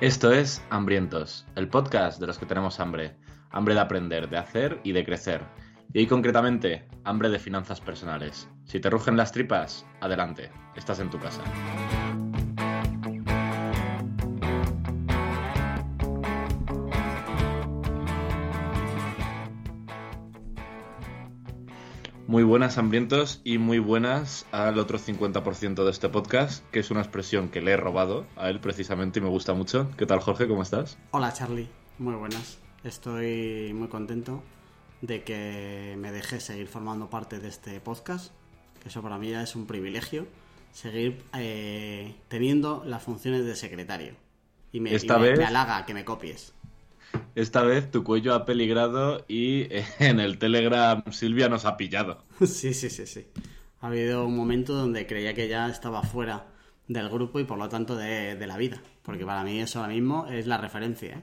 Esto es Hambrientos, el podcast de los que tenemos hambre. Hambre de aprender, de hacer y de crecer. Y hoy concretamente, hambre de finanzas personales. Si te rugen las tripas, adelante, estás en tu casa. Muy buenas hambrientos y muy buenas al otro 50% de este podcast, que es una expresión que le he robado a él precisamente y me gusta mucho. ¿Qué tal Jorge? ¿Cómo estás? Hola Charlie, muy buenas. Estoy muy contento de que me dejes seguir formando parte de este podcast, que eso para mí ya es un privilegio, seguir eh, teniendo las funciones de secretario. Y me, Esta y me- vez- me halaga que me copies. Esta vez tu cuello ha peligrado y eh, en el Telegram Silvia nos ha pillado. sí, sí, sí, sí. Ha habido un momento donde creía que ya estaba fuera del grupo y por lo tanto de, de la vida. Porque para mí eso ahora mismo es la referencia. ¿eh?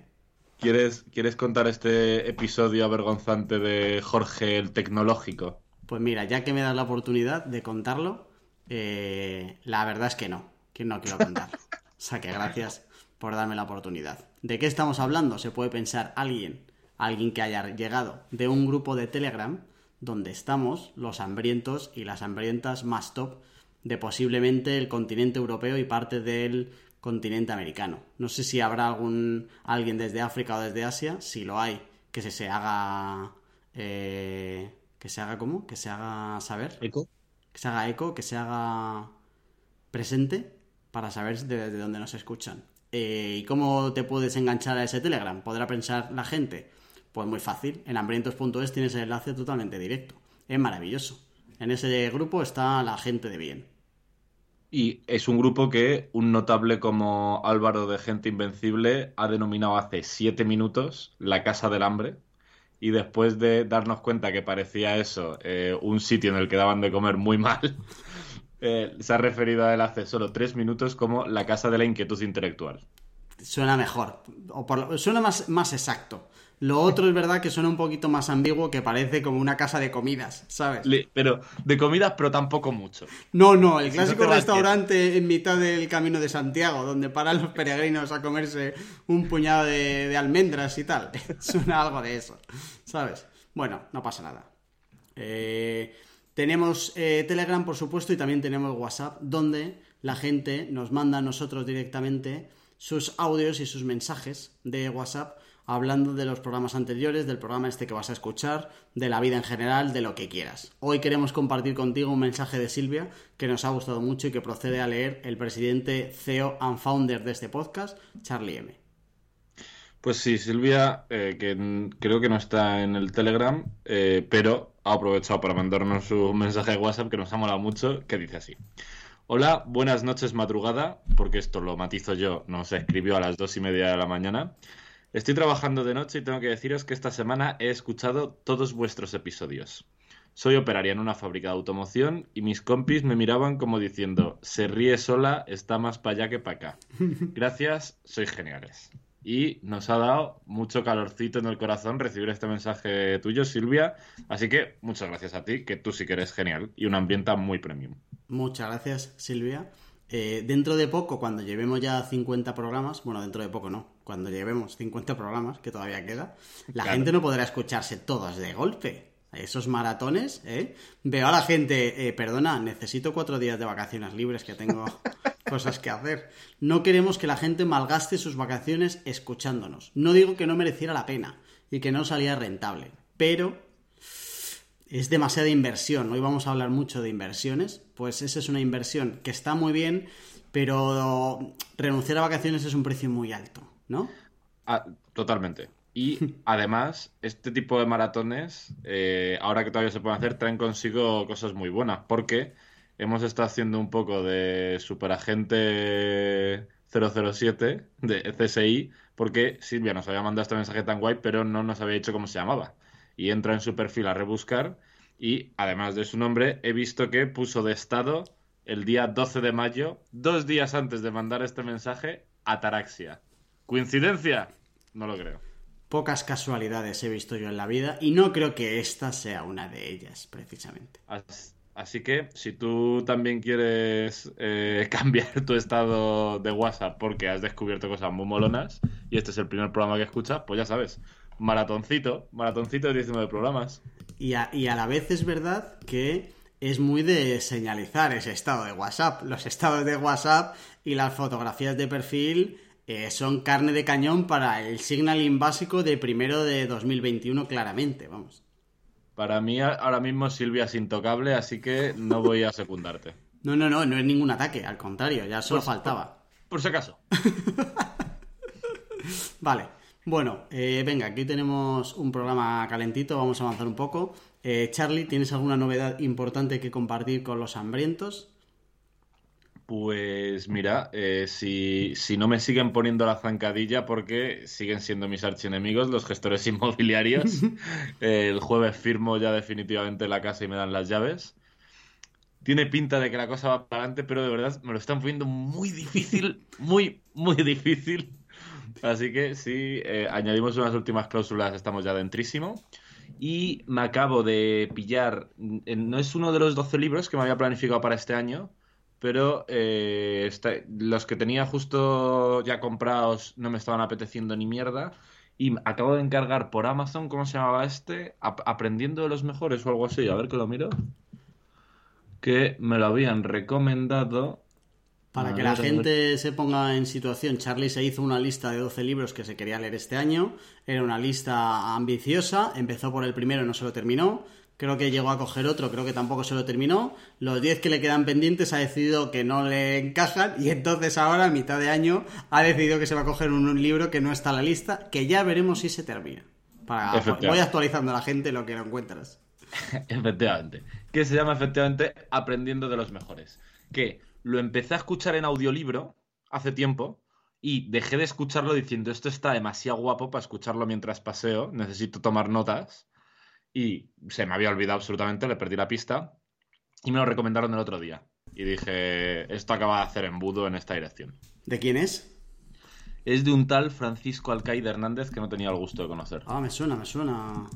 ¿Quieres, ¿Quieres contar este episodio avergonzante de Jorge el Tecnológico? Pues mira, ya que me das la oportunidad de contarlo, eh, la verdad es que no, que no quiero contarlo. O sea que gracias por darme la oportunidad. ¿De qué estamos hablando? Se puede pensar alguien, alguien que haya llegado de un grupo de Telegram donde estamos los hambrientos y las hambrientas más top de posiblemente el continente europeo y parte del continente americano. No sé si habrá algún alguien desde África o desde Asia, si lo hay, que se, se haga eh, que se haga cómo, que se haga saber, ¿Eco? que se haga eco, que se haga presente para saber de, de dónde nos escuchan. Eh, ¿Y cómo te puedes enganchar a ese Telegram? ¿Podrá pensar la gente? Pues muy fácil. En hambrientos.es tienes el enlace totalmente directo. Es maravilloso. En ese grupo está la gente de bien. Y es un grupo que un notable como Álvaro de Gente Invencible ha denominado hace siete minutos la Casa del Hambre. Y después de darnos cuenta que parecía eso eh, un sitio en el que daban de comer muy mal, eh, se ha referido a él hace solo tres minutos como la Casa de la Inquietud Intelectual. Suena mejor. O por lo- suena más, más exacto. Lo otro es verdad que suena un poquito más ambiguo, que parece como una casa de comidas, ¿sabes? Pero de comidas, pero tampoco mucho. No, no, el no clásico restaurante en mitad del camino de Santiago, donde paran los peregrinos a comerse un puñado de, de almendras y tal. Suena algo de eso, ¿sabes? Bueno, no pasa nada. Eh, tenemos eh, Telegram, por supuesto, y también tenemos WhatsApp, donde la gente nos manda a nosotros directamente sus audios y sus mensajes de WhatsApp hablando de los programas anteriores, del programa este que vas a escuchar, de la vida en general, de lo que quieras. Hoy queremos compartir contigo un mensaje de Silvia que nos ha gustado mucho y que procede a leer el presidente, CEO and founder de este podcast, Charlie M. Pues sí, Silvia, eh, que creo que no está en el Telegram, eh, pero ha aprovechado para mandarnos un mensaje de WhatsApp que nos ha molado mucho, que dice así. Hola, buenas noches madrugada, porque esto lo matizo yo, nos escribió a las dos y media de la mañana. Estoy trabajando de noche y tengo que deciros que esta semana he escuchado todos vuestros episodios. Soy operaria en una fábrica de automoción y mis compis me miraban como diciendo, se ríe sola, está más para allá que para acá. Gracias, sois geniales. Y nos ha dado mucho calorcito en el corazón recibir este mensaje tuyo, Silvia. Así que muchas gracias a ti, que tú sí que eres genial y un ambiente muy premium. Muchas gracias, Silvia. Eh, dentro de poco, cuando llevemos ya 50 programas, bueno, dentro de poco no, cuando llevemos 50 programas, que todavía queda, la Claro. gente no podrá escucharse todos de golpe. Esos maratones, ¿eh? Veo a la gente, eh, perdona, necesito cuatro días de vacaciones libres que tengo cosas que hacer. No queremos que la gente malgaste sus vacaciones escuchándonos. No digo que no mereciera la pena y que no salía rentable, pero es demasiada inversión. Hoy vamos a hablar mucho de inversiones. Pues esa es una inversión que está muy bien, pero renunciar a vacaciones es un precio muy alto, ¿no? Ah, totalmente. Y además, este tipo de maratones, eh, ahora que todavía se pueden hacer, traen consigo cosas muy buenas, porque hemos estado haciendo un poco de superagente 007 de CSI, porque Silvia nos había mandado este mensaje tan guay, pero no nos había dicho cómo se llamaba. Y entra en su perfil a rebuscar, y además de su nombre, he visto que puso de estado el día 12 de mayo, dos días antes de mandar este mensaje, Ataraxia. ¿Coincidencia? No lo creo. Pocas casualidades he visto yo en la vida y no creo que esta sea una de ellas, precisamente. Así que si tú también quieres eh, cambiar tu estado de WhatsApp porque has descubierto cosas muy molonas y este es el primer programa que escuchas, pues ya sabes, maratoncito, maratoncito de 19 programas. Y a, la vez es verdad que es muy de señalizar ese estado de WhatsApp. Los estados de WhatsApp y las fotografías de perfil eh, son carne de cañón para el signaling básico de primero de 2021 claramente, vamos. Para mí ahora mismo Silvia es intocable, así que no voy a secundarte. No, no, no, no es ningún ataque, al contrario, ya solo faltaba. Por, por, si acaso. vale, bueno, eh, venga, aquí tenemos un programa calentito, vamos a avanzar un poco. Eh, Charlie, ¿tienes alguna novedad importante que compartir con los hambrientos? Pues mira, eh, si, si, no me siguen poniendo la zancadilla porque siguen siendo mis archienemigos los gestores inmobiliarios, el jueves firmo ya definitivamente la casa y me dan las llaves. Tiene pinta de que la cosa va para adelante, pero de verdad me lo están poniendo muy difícil, muy, muy difícil. Así que sí, eh, añadimos unas últimas cláusulas, estamos ya dentrísimo. Y me acabo de pillar, no es uno de los 12 libros que me había planificado para este año, pero eh, los que tenía justo ya comprados no me estaban apeteciendo ni mierda. Y acabo de encargar por Amazon, ¿cómo se llamaba este? Aprendiendo de los mejores o algo así, a ver que lo miro. Que me lo habían recomendado. Para que la gente se ponga en situación, Charlie se hizo una lista de 12 libros que se quería leer este año. Era una lista ambiciosa, empezó por el primero y no se lo terminó. Creo que llegó a coger otro, creo que tampoco se lo terminó. Los 10 que le quedan pendientes ha decidido que no le encajan y entonces ahora, a mitad de año, ha decidido que se va a coger un, libro que no está en la lista, que ya veremos si se termina. Para, voy actualizando a la gente lo que no encuentras. efectivamente. Que se llama efectivamente Aprendiendo de los Mejores. Que lo empecé a escuchar en audiolibro hace tiempo y dejé de escucharlo diciendo esto está demasiado guapo para escucharlo mientras paseo, necesito tomar notas y se me había olvidado absolutamente, le perdí la pista y me lo recomendaron el otro día. Y dije, esto acaba de hacer embudo en esta dirección. ¿De quién es? Es de un tal Francisco Alcaide Hernández que no tenía el gusto de conocer. Ah, me suena, me suena.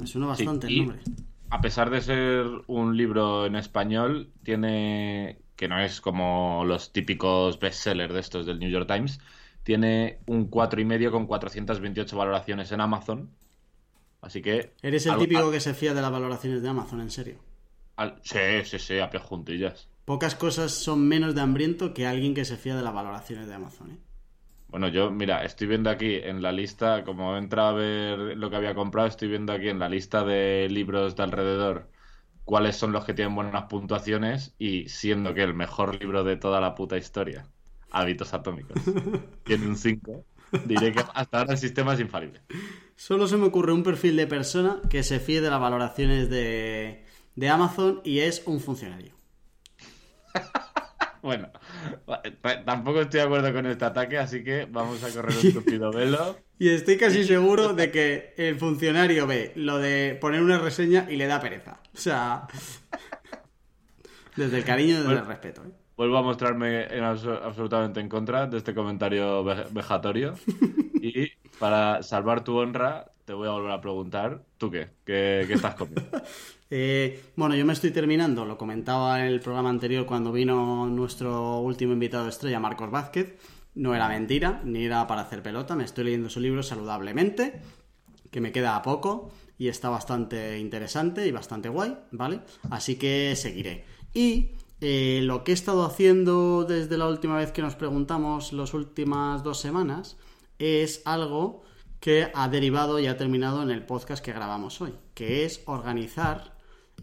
Me suena bastante el nombre. A pesar de ser un libro en español, tiene. que no es como los típicos bestsellers de estos del New York Times, tiene un 4,5 con 428 valoraciones en Amazon Así que. Eres el típico que se fía de las valoraciones de Amazon, en serio. sí, sí, sí, a pie juntillas. Pocas cosas son menos de hambriento que alguien que se fía de las valoraciones de Amazon, ¿eh? Bueno, yo, mira, estoy viendo aquí en la lista, como entra a ver lo que había comprado, estoy viendo aquí en la lista de libros de alrededor cuáles son los que tienen buenas puntuaciones y siendo que el mejor libro de toda la puta historia, Hábitos Atómicos, tiene un 5, diré que hasta ahora el sistema es infalible. Solo se me ocurre un perfil de persona que se fíe de las valoraciones de, Amazon y es un funcionario. bueno, tampoco estoy de acuerdo con este ataque, así que vamos a correr un estúpido velo. y estoy casi seguro de que el funcionario ve lo de poner una reseña y le da pereza. O sea, desde el cariño y desde el respeto. ¿eh? Vuelvo a mostrarme absolutamente en contra de este comentario vejatorio. Y para salvar tu honra, te voy a volver a preguntar, ¿tú qué? ¿Qué, estás comiendo? Eh, bueno, yo me estoy terminando, lo comentaba en el programa anterior cuando vino nuestro último invitado estrella, Marcos Vázquez. No era mentira, ni era para hacer pelota, me estoy leyendo su libro saludablemente, que me queda a poco y está bastante interesante y bastante guay, ¿vale? Así que seguiré. Y eh, lo que he estado haciendo desde la última vez que nos preguntamos, las últimas dos semanas, es algo que ha derivado y ha terminado en el podcast que grabamos hoy, que es organizar.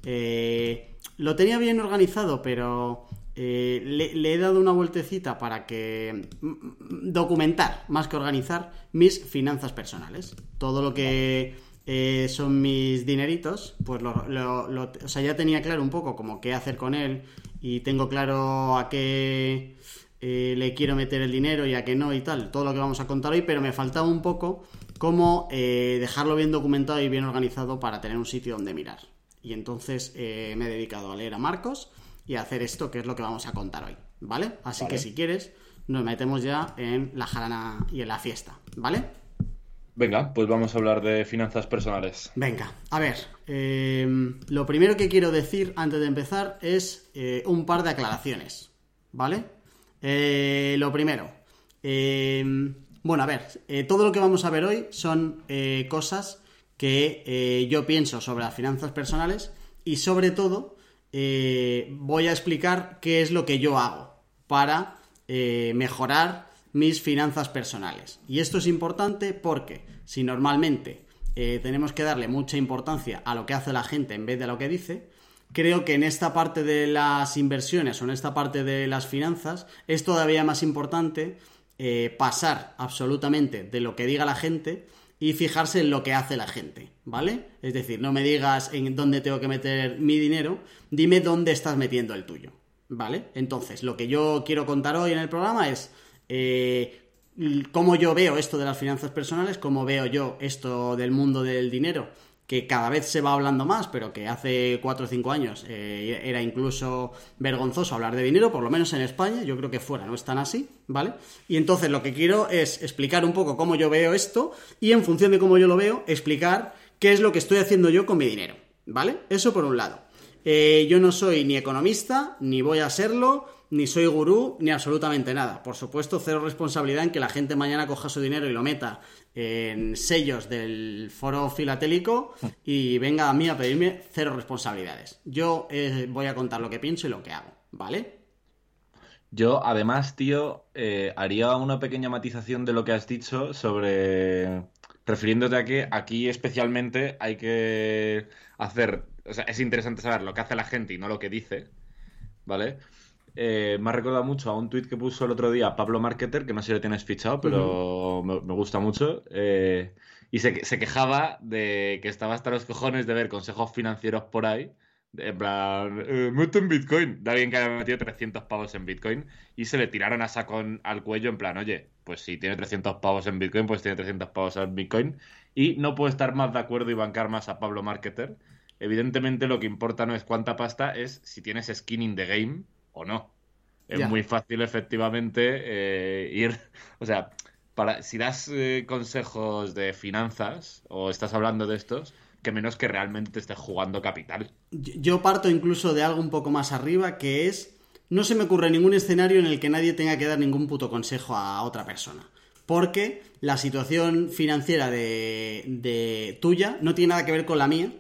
Eh, lo tenía bien organizado, pero eh, le, he dado una vueltecita para que documentar, más que organizar, mis finanzas personales. Todo lo que eh, son mis dineritos, pues lo, o sea, ya tenía claro un poco como qué hacer con él y tengo claro a qué eh, le quiero meter el dinero y a que no y tal, todo lo que vamos a contar hoy, pero me faltaba un poco cómo eh, dejarlo bien documentado y bien organizado para tener un sitio donde mirar. Y entonces eh, me he dedicado a leer a Marcos y a hacer esto, que es lo que vamos a contar hoy, ¿vale? Así que si quieres, nos metemos ya en la jarana y en la fiesta, ¿vale? Venga, pues vamos a hablar de finanzas personales. Venga, a ver, em, lo primero que quiero decir antes de empezar es eh, un par de aclaraciones, ¿vale? Eh, lo primero, em, bueno, a ver, eh, todo lo que vamos a ver hoy son cosas que yo pienso sobre las finanzas personales y sobre todo voy a explicar qué es lo que yo hago para mejorar mis finanzas personales. Y esto es importante porque si normalmente eh, tenemos que darle mucha importancia a lo que hace la gente en vez de a lo que dice, creo que en esta parte de las inversiones o en esta parte de las finanzas es todavía más importante eh, pasar absolutamente de lo que diga la gente y fijarse en lo que hace la gente, ¿vale? Es decir, no me digas en dónde tengo que meter mi dinero, dime dónde estás metiendo el tuyo, ¿vale? Entonces, lo que yo quiero contar hoy en el programa es eh, cómo yo veo esto de las finanzas personales, cómo veo yo esto del mundo del dinero, que cada vez se va hablando más, pero que hace 4 o 5 años eh, era incluso vergonzoso hablar de dinero, por lo menos en España, yo creo que fuera no es tan así, ¿vale? Y entonces lo que quiero es explicar un poco cómo yo veo esto y en función de cómo yo lo veo, explicar qué es lo que estoy haciendo yo con mi dinero, ¿vale? Eso por un lado. Eh, yo no soy ni economista, ni voy a serlo, ni soy gurú, ni absolutamente nada. Por supuesto, cero responsabilidad en que la gente mañana coja su dinero y lo meta en sellos del foro filatélico y venga a mí a pedirme cero responsabilidades. Yo eh, voy a contar lo que pienso y lo que hago, ¿vale? Yo, además, tío, eh, haría una pequeña matización de lo que has dicho sobre. refiriéndote a que aquí especialmente hay que hacer. O sea, es interesante saber lo que hace la gente y no lo que dice, ¿vale? Eh, me ha recordado mucho a un tuit que puso el otro día Pablo Marketer, que no sé si lo tienes fichado, pero me, gusta mucho. Eh, y se, quejaba de que estaba hasta los cojones de ver consejos financieros por ahí. En plan, eh, en Bitcoin. De alguien que había metido 300 pavos en Bitcoin y se le tiraron a saco al cuello en plan, oye, pues si tiene 300 pavos en Bitcoin, pues tiene 300 pavos en Bitcoin. Y no puedo estar más de acuerdo y bancar más a Pablo Marketer. Evidentemente lo que importa no es cuánta pasta, es si tienes skin in the game o no. Es muy fácil, efectivamente, eh, ir. O sea, para, si das eh, consejos de finanzas o estás hablando de estos, que menos que realmente estés jugando capital. Yo parto incluso de algo un poco más arriba, que es. No se me ocurre ningún escenario en el que nadie tenga que dar ningún puto consejo a otra persona. Porque la situación financiera de, de tuya no tiene nada que ver con la mía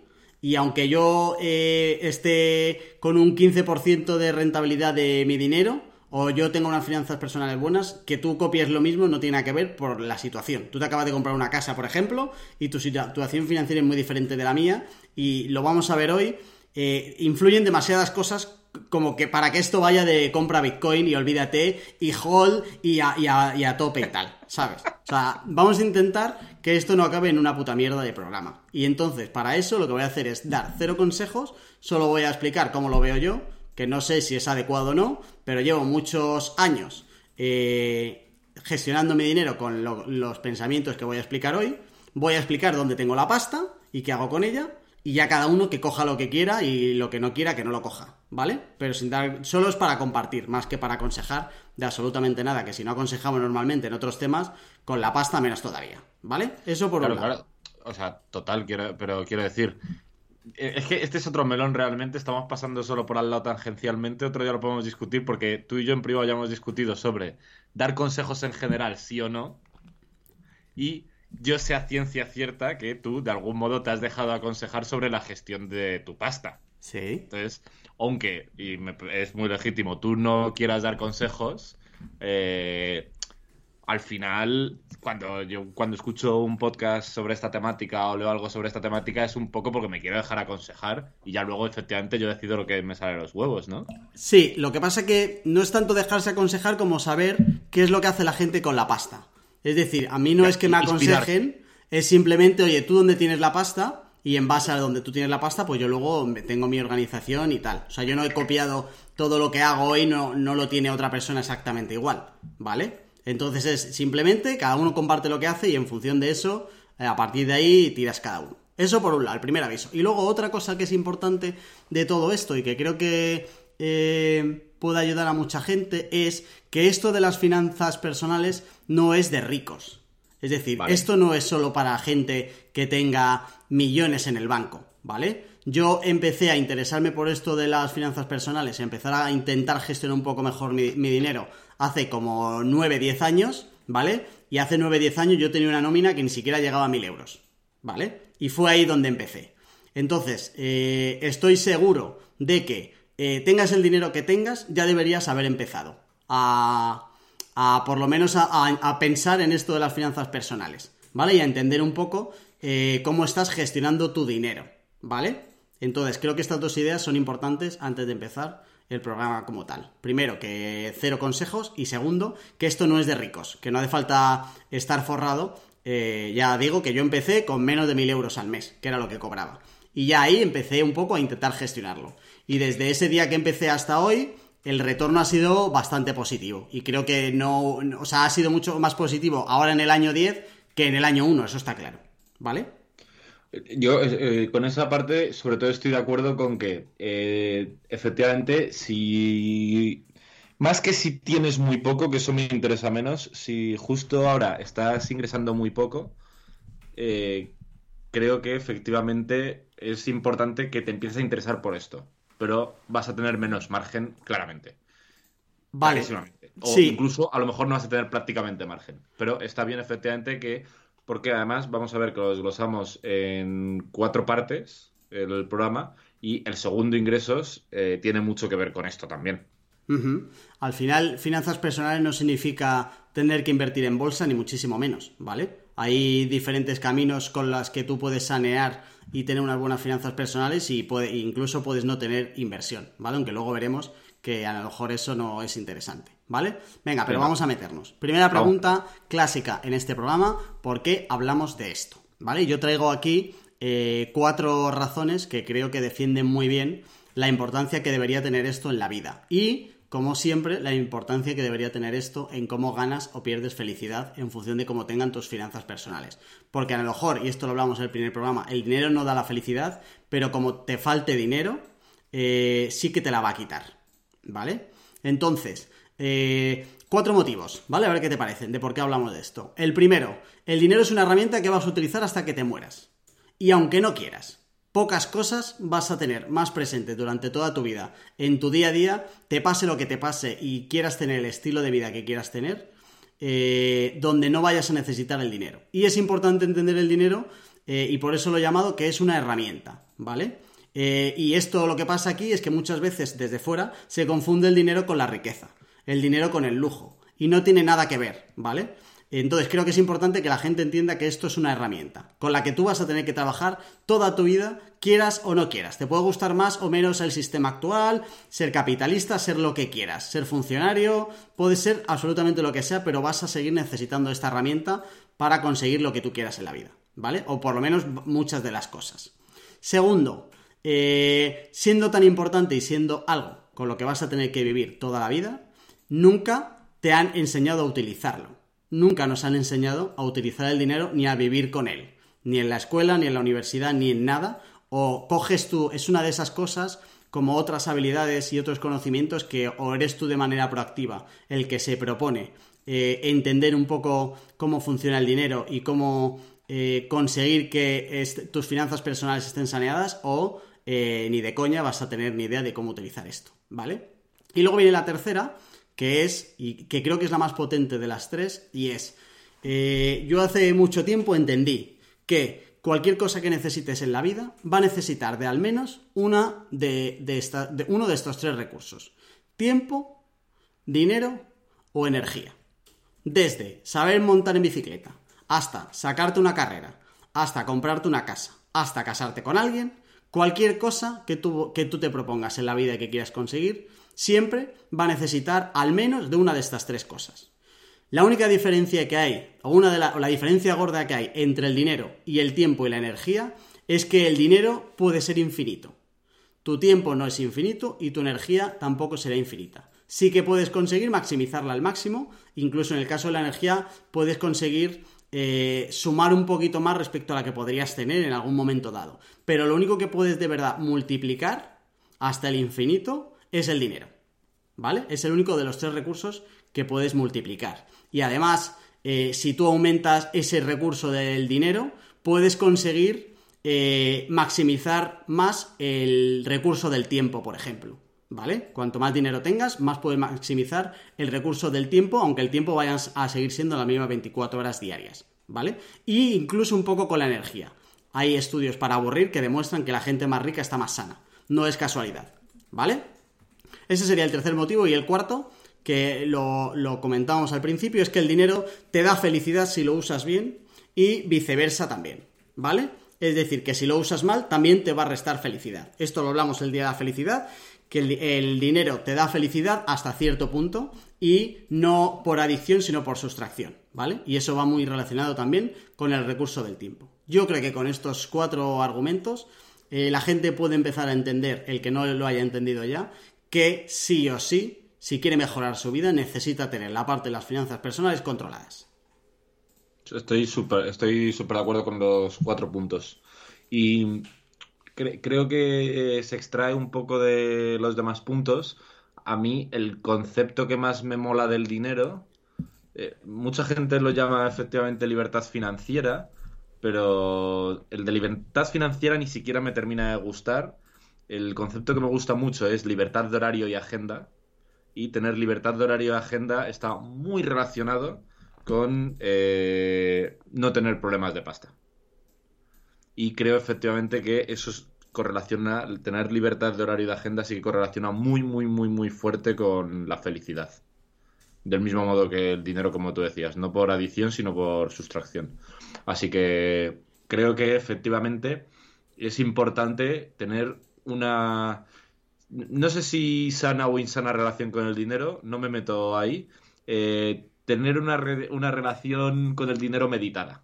y aunque yo eh, esté con un 15% de rentabilidad de mi dinero, o yo tenga unas finanzas personales buenas, que tú copies lo mismo no tiene nada que ver por la situación. Tú te acabas de comprar una casa, por ejemplo, y tu situación financiera es muy diferente de la mía, y lo vamos a ver hoy. Eh, influyen demasiadas cosas como que para que esto vaya de compra Bitcoin y olvídate y hold y a, tope y tal, ¿sabes? O sea, vamos a intentar que esto no acabe en una puta mierda de programa. Y entonces, para eso lo que voy a hacer es dar cero consejos, solo voy a explicar cómo lo veo yo, que no sé si es adecuado o no, pero llevo muchos años eh, gestionando mi dinero con los pensamientos que voy a explicar hoy. Voy a explicar dónde tengo la pasta y qué hago con ella y ya cada uno que coja lo que quiera y lo que no quiera que no lo coja, ¿vale? Pero sin dar, solo es para compartir, más que para aconsejar de absolutamente nada, que si no aconsejamos normalmente en otros temas, con la pasta menos todavía, ¿vale? Eso por un lado. Claro. O sea, total, quiero, pero quiero decir, eh, es que este es otro melón realmente, estamos pasando solo por al lado tangencialmente, otro día lo podemos discutir porque tú y yo en privado ya hemos discutido sobre dar consejos en general, sí o no, y yo sé a ciencia cierta que tú de algún modo te has dejado aconsejar sobre la gestión de tu pasta. Sí. Entonces, aunque, y es muy legítimo, tú no quieras dar consejos, eh, al final, cuando yo cuando escucho un podcast sobre esta temática o leo algo sobre esta temática, es un poco porque me quiero dejar aconsejar y ya luego, efectivamente, yo decido lo que me sale de los huevos, ¿no? Sí, lo que pasa que no es tanto dejarse aconsejar como saber qué es lo que hace la gente con la pasta. Es decir, a mí no es que me aconsejen, es simplemente, oye, tú dónde tienes la pasta y en base a donde tú tienes la pasta, pues yo luego tengo mi organización y tal. O sea, yo no he copiado todo lo que hago hoy, no, no lo tiene otra persona exactamente igual, ¿vale? Entonces es simplemente cada uno comparte lo que hace y en función de eso, eh, a partir de ahí tiras cada uno. Eso por un lado, el primer aviso. Y luego otra cosa que es importante de todo esto y que creo que eh, puede ayudar a mucha gente es que esto de las finanzas personales no es de ricos. Es decir, esto no es solo para gente que tenga millones en el banco, ¿vale? Yo empecé a interesarme por esto de las finanzas personales, a empezar a intentar gestionar un poco mejor mi, dinero hace como 9, 10 años, ¿vale? Y hace 9, 10 años yo tenía una nómina que ni siquiera llegaba a 1000 euros, ¿vale? Y fue ahí donde empecé. Entonces, eh, estoy seguro de que eh, tengas el dinero que tengas, ya deberías haber empezado a, por lo menos a, pensar en esto de las finanzas personales, ¿vale? Y a entender un poco eh, cómo estás gestionando tu dinero, ¿vale? Entonces, creo que estas dos ideas son importantes antes de empezar el programa como tal. Primero, que cero consejos y segundo, que esto no es de ricos, que no hace falta estar forrado. ya digo que yo empecé con menos de mil euros al mes, que era lo que cobraba. Y ya ahí empecé un poco a intentar gestionarlo. Y desde ese día que empecé hasta hoy, el retorno ha sido bastante positivo. Y creo que no, o sea, ha sido mucho más positivo ahora en el año 10 que en el año 1, eso está claro. ¿Vale? Yo eh, con esa parte, sobre todo estoy de acuerdo con que eh, efectivamente, si más que si tienes muy poco, que eso me interesa menos, si justo ahora estás ingresando muy poco, eh, creo que efectivamente es importante que te empieces a interesar por esto pero vas a tener menos margen, claramente. Vale. O incluso a lo mejor no vas a tener prácticamente margen. Pero está bien, efectivamente, que. Porque además vamos a ver que lo desglosamos en cuatro partes el programa y el segundo ingresos eh, tiene mucho que ver con esto también. Al final, finanzas personales no significa tener que invertir en bolsa, ni muchísimo menos, ¿vale? Hay diferentes caminos con los que tú puedes sanear y tener unas buenas finanzas personales y puede, incluso puedes no tener inversión, ¿vale? Aunque luego veremos que a lo mejor eso no es interesante, ¿vale? Venga, pero vamos a meternos. Primera pregunta clásica en este programa, ¿por qué hablamos de esto? ¿Vale? Yo traigo aquí eh, cuatro razones que creo que defienden muy bien la importancia que debería tener esto en la vida. Y como siempre, la importancia que debería tener esto en cómo ganas o pierdes felicidad en función de cómo tengan tus finanzas personales. Porque a lo mejor, y esto lo hablamos en el primer programa, el dinero no da la felicidad, pero como te falte dinero, eh, sí que te la va a quitar. ¿Vale? Entonces, eh, cuatro motivos, ¿vale? A ver qué te parecen de por qué hablamos de esto. El primero, el dinero es una herramienta que vas a utilizar hasta que te mueras. Y aunque no quieras pocas cosas vas a tener más presente durante toda tu vida, en tu día a día, te pase lo que te pase y quieras tener el estilo de vida que quieras tener, eh, donde no vayas a necesitar el dinero. Y es importante entender el dinero eh, y por eso lo he llamado que es una herramienta, ¿vale? Eh, y esto lo que pasa aquí es que muchas veces desde fuera se confunde el dinero con la riqueza, el dinero con el lujo, y no tiene nada que ver, ¿vale? Entonces creo que es importante que la gente entienda que esto es una herramienta con la que tú vas a tener que trabajar toda tu vida, quieras o no quieras. Te puede gustar más o menos el sistema actual, ser capitalista, ser lo que quieras, ser funcionario, puede ser absolutamente lo que sea, pero vas a seguir necesitando esta herramienta para conseguir lo que tú quieras en la vida, ¿vale? O por lo menos muchas de las cosas. Segundo, eh, siendo tan importante y siendo algo con lo que vas a tener que vivir toda la vida, nunca te han enseñado a utilizarlo nunca nos han enseñado a utilizar el dinero ni a vivir con él. Ni en la escuela, ni en la universidad, ni en nada. O coges tú, es una de esas cosas como otras habilidades y otros conocimientos que o eres tú de manera proactiva el que se propone eh, entender un poco cómo funciona el dinero y cómo eh, conseguir que tus finanzas personales estén saneadas o eh, ni de coña vas a tener ni idea de cómo utilizar esto, ¿vale? Y luego viene la tercera, que es, y que creo que es la más potente de las tres, y es, eh, yo hace mucho tiempo entendí que cualquier cosa que necesites en la vida va a necesitar de al menos una de, uno de estos tres recursos. Tiempo, dinero o energía. Desde saber montar en bicicleta, hasta sacarte una carrera, hasta comprarte una casa, hasta casarte con alguien, cualquier cosa que tú, que tú te propongas en la vida y que quieras conseguir, siempre va a necesitar al menos de una de estas tres cosas. La única diferencia que hay, o una de la, la diferencia gorda que hay entre el dinero y el tiempo y la energía, es que el dinero puede ser infinito. Tu tiempo no es infinito y tu energía tampoco será infinita. Sí que puedes conseguir maximizarla al máximo, incluso en el caso de la energía puedes conseguir eh, sumar un poquito más respecto a la que podrías tener en algún momento dado. Pero lo único que puedes de verdad multiplicar hasta el infinito es el dinero. ¿Vale? Es el único de los tres recursos que puedes multiplicar. Y además, eh, si tú aumentas ese recurso del dinero, puedes conseguir eh, maximizar más el recurso del tiempo, por ejemplo. ¿Vale? Cuanto más dinero tengas, más puedes maximizar el recurso del tiempo, aunque el tiempo vaya a seguir siendo las mismas 24 horas diarias. ¿Vale? Y incluso un poco con la energía. Hay estudios para aburrir que demuestran que la gente más rica está más sana. No es casualidad. ¿Vale? Ese sería el tercer motivo. Y el cuarto, que lo, comentábamos al principio, es que el dinero te da felicidad si lo usas bien y viceversa también. ¿Vale? Es decir, que si lo usas mal, también te va a restar felicidad. Esto lo hablamos el día de la felicidad, que el, dinero te da felicidad hasta cierto punto y no por adicción, sino por sustracción, ¿vale? Y eso va muy relacionado también con el recurso del tiempo. Yo creo que con estos cuatro argumentos eh, la gente puede empezar a entender, el que no lo haya entendido ya, que sí o sí, si quiere mejorar su vida, necesita tener la parte de las finanzas personales controladas. Estoy súper estoy super de acuerdo con los cuatro puntos. Y creo que se extrae un poco de los demás puntos. A mí, el concepto que más me mola del dinero, eh, mucha gente lo llama efectivamente libertad financiera, pero el de libertad financiera ni siquiera me termina de gustar. El concepto que me gusta mucho es libertad de horario y agenda. Y tener libertad de horario y agenda está muy relacionado con eh, no tener problemas de pasta. Y creo efectivamente que eso correlaciona, tener libertad de horario y de agenda sí que correlaciona muy, muy, muy, muy fuerte con la felicidad. Del mismo modo que el dinero, como tú decías, no por adición, sino por sustracción. Así que creo que efectivamente es importante tener una, no sé si sana o insana relación con el dinero, no me meto ahí, eh, tener una, una relación con el dinero meditada.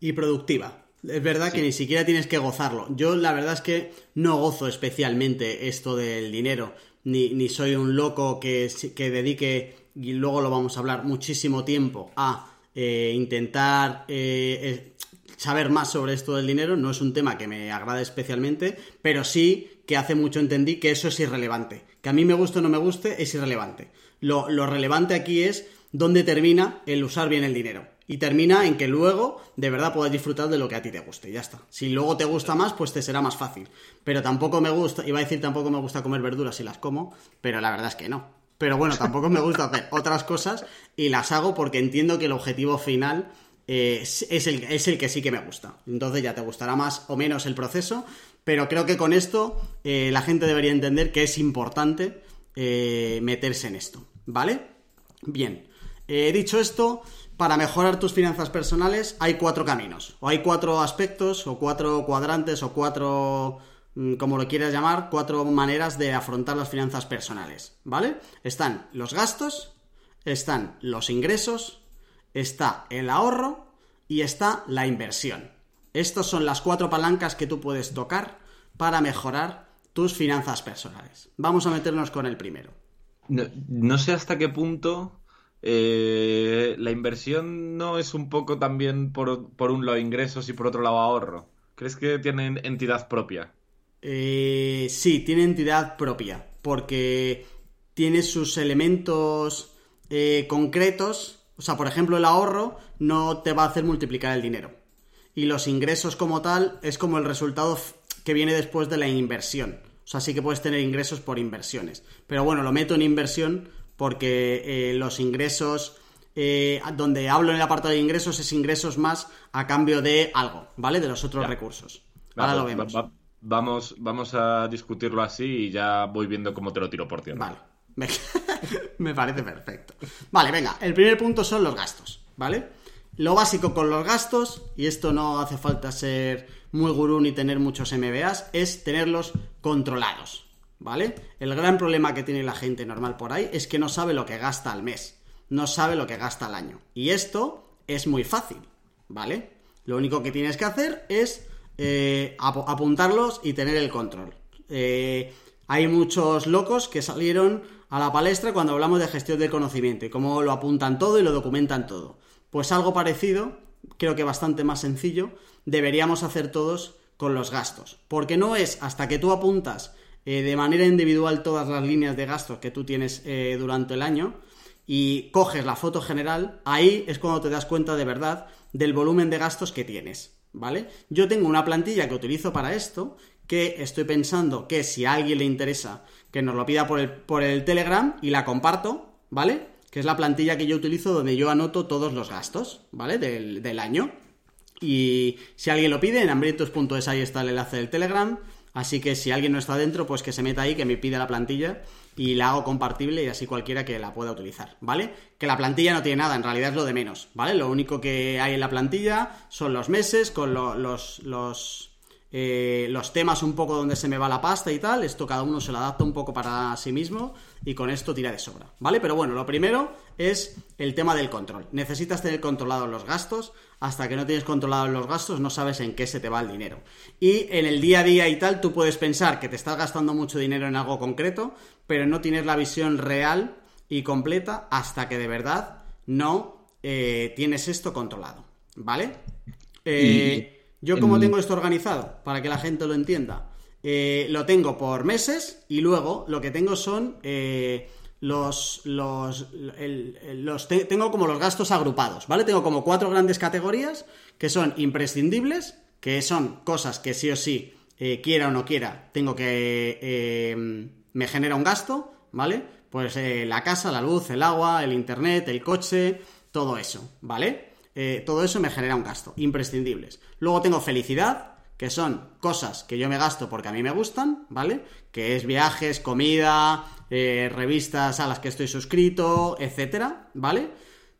Y productiva. Es verdad que ni siquiera tienes que gozarlo. Yo la verdad es que no gozo especialmente esto del dinero, ni, soy un loco que, que, dedique, y luego lo vamos a hablar, muchísimo tiempo a eh, intentar eh, saber más sobre esto del dinero. No es un tema que me agrade especialmente, pero sí que hace mucho entendí que eso es irrelevante. Que a mí me guste o no me guste es irrelevante. Lo, lo relevante aquí es dónde termina el usar bien el dinero. Y termina en que luego de verdad puedas disfrutar de lo que a ti te guste. Ya está. Si luego te gusta más, pues te será más fácil. Pero tampoco me gusta, iba a decir tampoco me gusta comer verduras si las como, pero la verdad es que no. Pero bueno, tampoco me gusta hacer otras cosas y las hago porque entiendo que el objetivo final eh, es, el, es, el, que sí que me gusta. Entonces ya te gustará más o menos el proceso, pero creo que con esto eh, la gente debería entender que es importante eh, meterse en esto. ¿Vale? Bien. He dicho esto, para mejorar tus finanzas personales hay cuatro caminos, o hay cuatro aspectos, o cuatro cuadrantes, o cuatro, mm, como lo quieras llamar, cuatro maneras de afrontar las finanzas personales, ¿vale? Están los gastos, están los ingresos, está el ahorro y está la inversión. Estas son las cuatro palancas que tú puedes tocar para mejorar tus finanzas personales. Vamos a meternos con el primero. no sé hasta qué punto eh, la inversión no es un poco también por, por, un lado ingresos y por otro lado ahorro. ¿Crees que tienen entidad propia? Eh, sí, tiene entidad propia, porque tiene sus elementos eh, concretos. O sea, por ejemplo, el ahorro no te va a hacer multiplicar el dinero. Y los ingresos como tal es como el resultado que viene después de la inversión. O sea, sí que puedes tener ingresos por inversiones. Pero bueno, lo meto en inversión porque eh, los ingresos, eh, donde hablo en el apartado de ingresos, es ingresos más a cambio de algo, ¿vale? De los otros recursos. Ahora lo vemos. vamos, vamos a discutirlo así y ya voy viendo cómo te lo tiro por tierra. Vale. Me parece perfecto. Vale, venga. El primer punto son los gastos, ¿vale? Lo básico con los gastos, y esto no hace falta ser muy gurú ni tener muchos MBAs, es tenerlos controlados. ¿vale? El gran problema que tiene la gente normal por ahí es que no sabe lo que gasta al mes, no sabe lo que gasta al año. Y esto es muy fácil, ¿vale? Lo único que tienes que hacer es eh, apuntarlos y tener el control. Eh, hay muchos locos que salieron a la palestra cuando hablamos de gestión del conocimiento y cómo lo apuntan todo y lo documentan todo. Pues algo parecido, creo que bastante más sencillo, deberíamos hacer todos con los gastos. Porque no es hasta que tú apuntas eh, de manera individual todas las líneas de gastos que tú tienes eh, durante el año y coges la foto general, ahí es cuando te das cuenta de verdad del volumen de gastos que tienes, ¿vale? Yo tengo una plantilla que utilizo para esto, que estoy pensando que si a alguien le interesa, que nos lo pida por el, por el Telegram y la comparto, ¿vale? Que es la plantilla que yo utilizo donde yo anoto todos los gastos, ¿vale? Del, del año. Y si alguien lo pide, en hambrientos.es ahí está el enlace del Telegram. Así que si alguien no está dentro, pues que se meta ahí, que me pida la plantilla y la hago compartible y así cualquiera que la pueda utilizar, ¿vale? Que la plantilla no tiene nada, en realidad es lo de menos, ¿vale? Lo único que hay en la plantilla son los meses con los, los, eh, los temas un poco donde se me va la pasta y tal. Esto cada uno se lo adapta un poco para sí mismo y con esto tira de sobra, ¿vale? Pero bueno, lo primero es el tema del control. Necesitas tener controlados los gastos. Hasta que no tienes controlados los gastos, no sabes en qué se te va el dinero. Y en el día a día y tal, tú puedes pensar que te estás gastando mucho dinero en algo concreto, pero no tienes la visión real y completa hasta que de verdad no eh, tienes esto controlado, ¿vale? Eh, yo como tengo esto organizado, para que la gente lo entienda, eh, lo tengo por meses y luego lo que tengo son los, los, los tengo como los gastos agrupados, ¿vale? Tengo como cuatro grandes categorías que son imprescindibles, que son cosas que sí o sí, eh, quiera o no quiera, tengo que... Eh, me genera un gasto, ¿vale? Pues eh, la casa, la luz, el agua, el internet, el coche, todo eso, ¿vale? Todo eso me genera un gasto, imprescindibles. Luego tengo felicidad, que son cosas que yo me gasto porque a mí me gustan, ¿vale? Que es viajes, comida, eh, revistas a las que estoy suscrito, etcétera, ¿vale?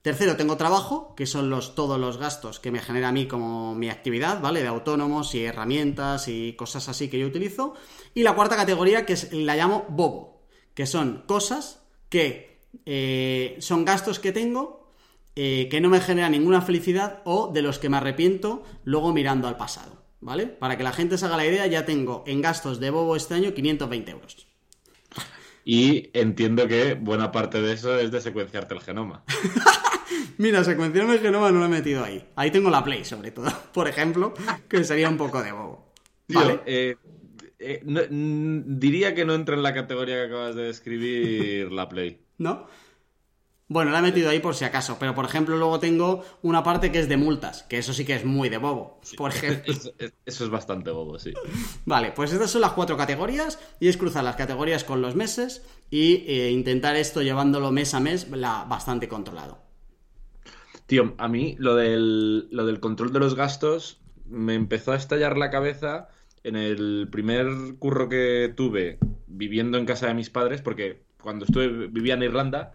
Tercero, tengo trabajo, que son los, todos los gastos que me genera a mí como mi actividad, ¿vale? De autónomos y herramientas y cosas así que yo utilizo. Y la cuarta categoría, que la llamo bobo, que son cosas que eh, son gastos que tengo eh, que no me generan ninguna felicidad o de los que me arrepiento luego mirando al pasado. ¿vale? Para que la gente se haga la idea, ya tengo en gastos de bobo este año 520 euros. Y entiendo que buena parte de eso es de secuenciarte el genoma. Mira, secuenciarme el genoma no lo he metido ahí. Ahí tengo la Play, sobre todo, por ejemplo, que sería un poco de bobo. ¿Vale? Eh, eh, diría que no entra en la categoría que acabas de describir la Play. ¿No? Bueno, la he metido ahí por si acaso, pero por ejemplo luego tengo una parte que es de multas, que eso sí que es muy de bobo, por ejemplo. Eso, es bastante bobo, sí. Vale, pues estas son las cuatro categorías y es cruzar las categorías con los meses y eh, intentar esto llevándolo mes a mes bastante controlado. Tío, a mí lo del, lo del control de los gastos me empezó a estallar la cabeza en el primer curro que tuve viviendo en casa de mis padres, porque cuando estuve vivía en Irlanda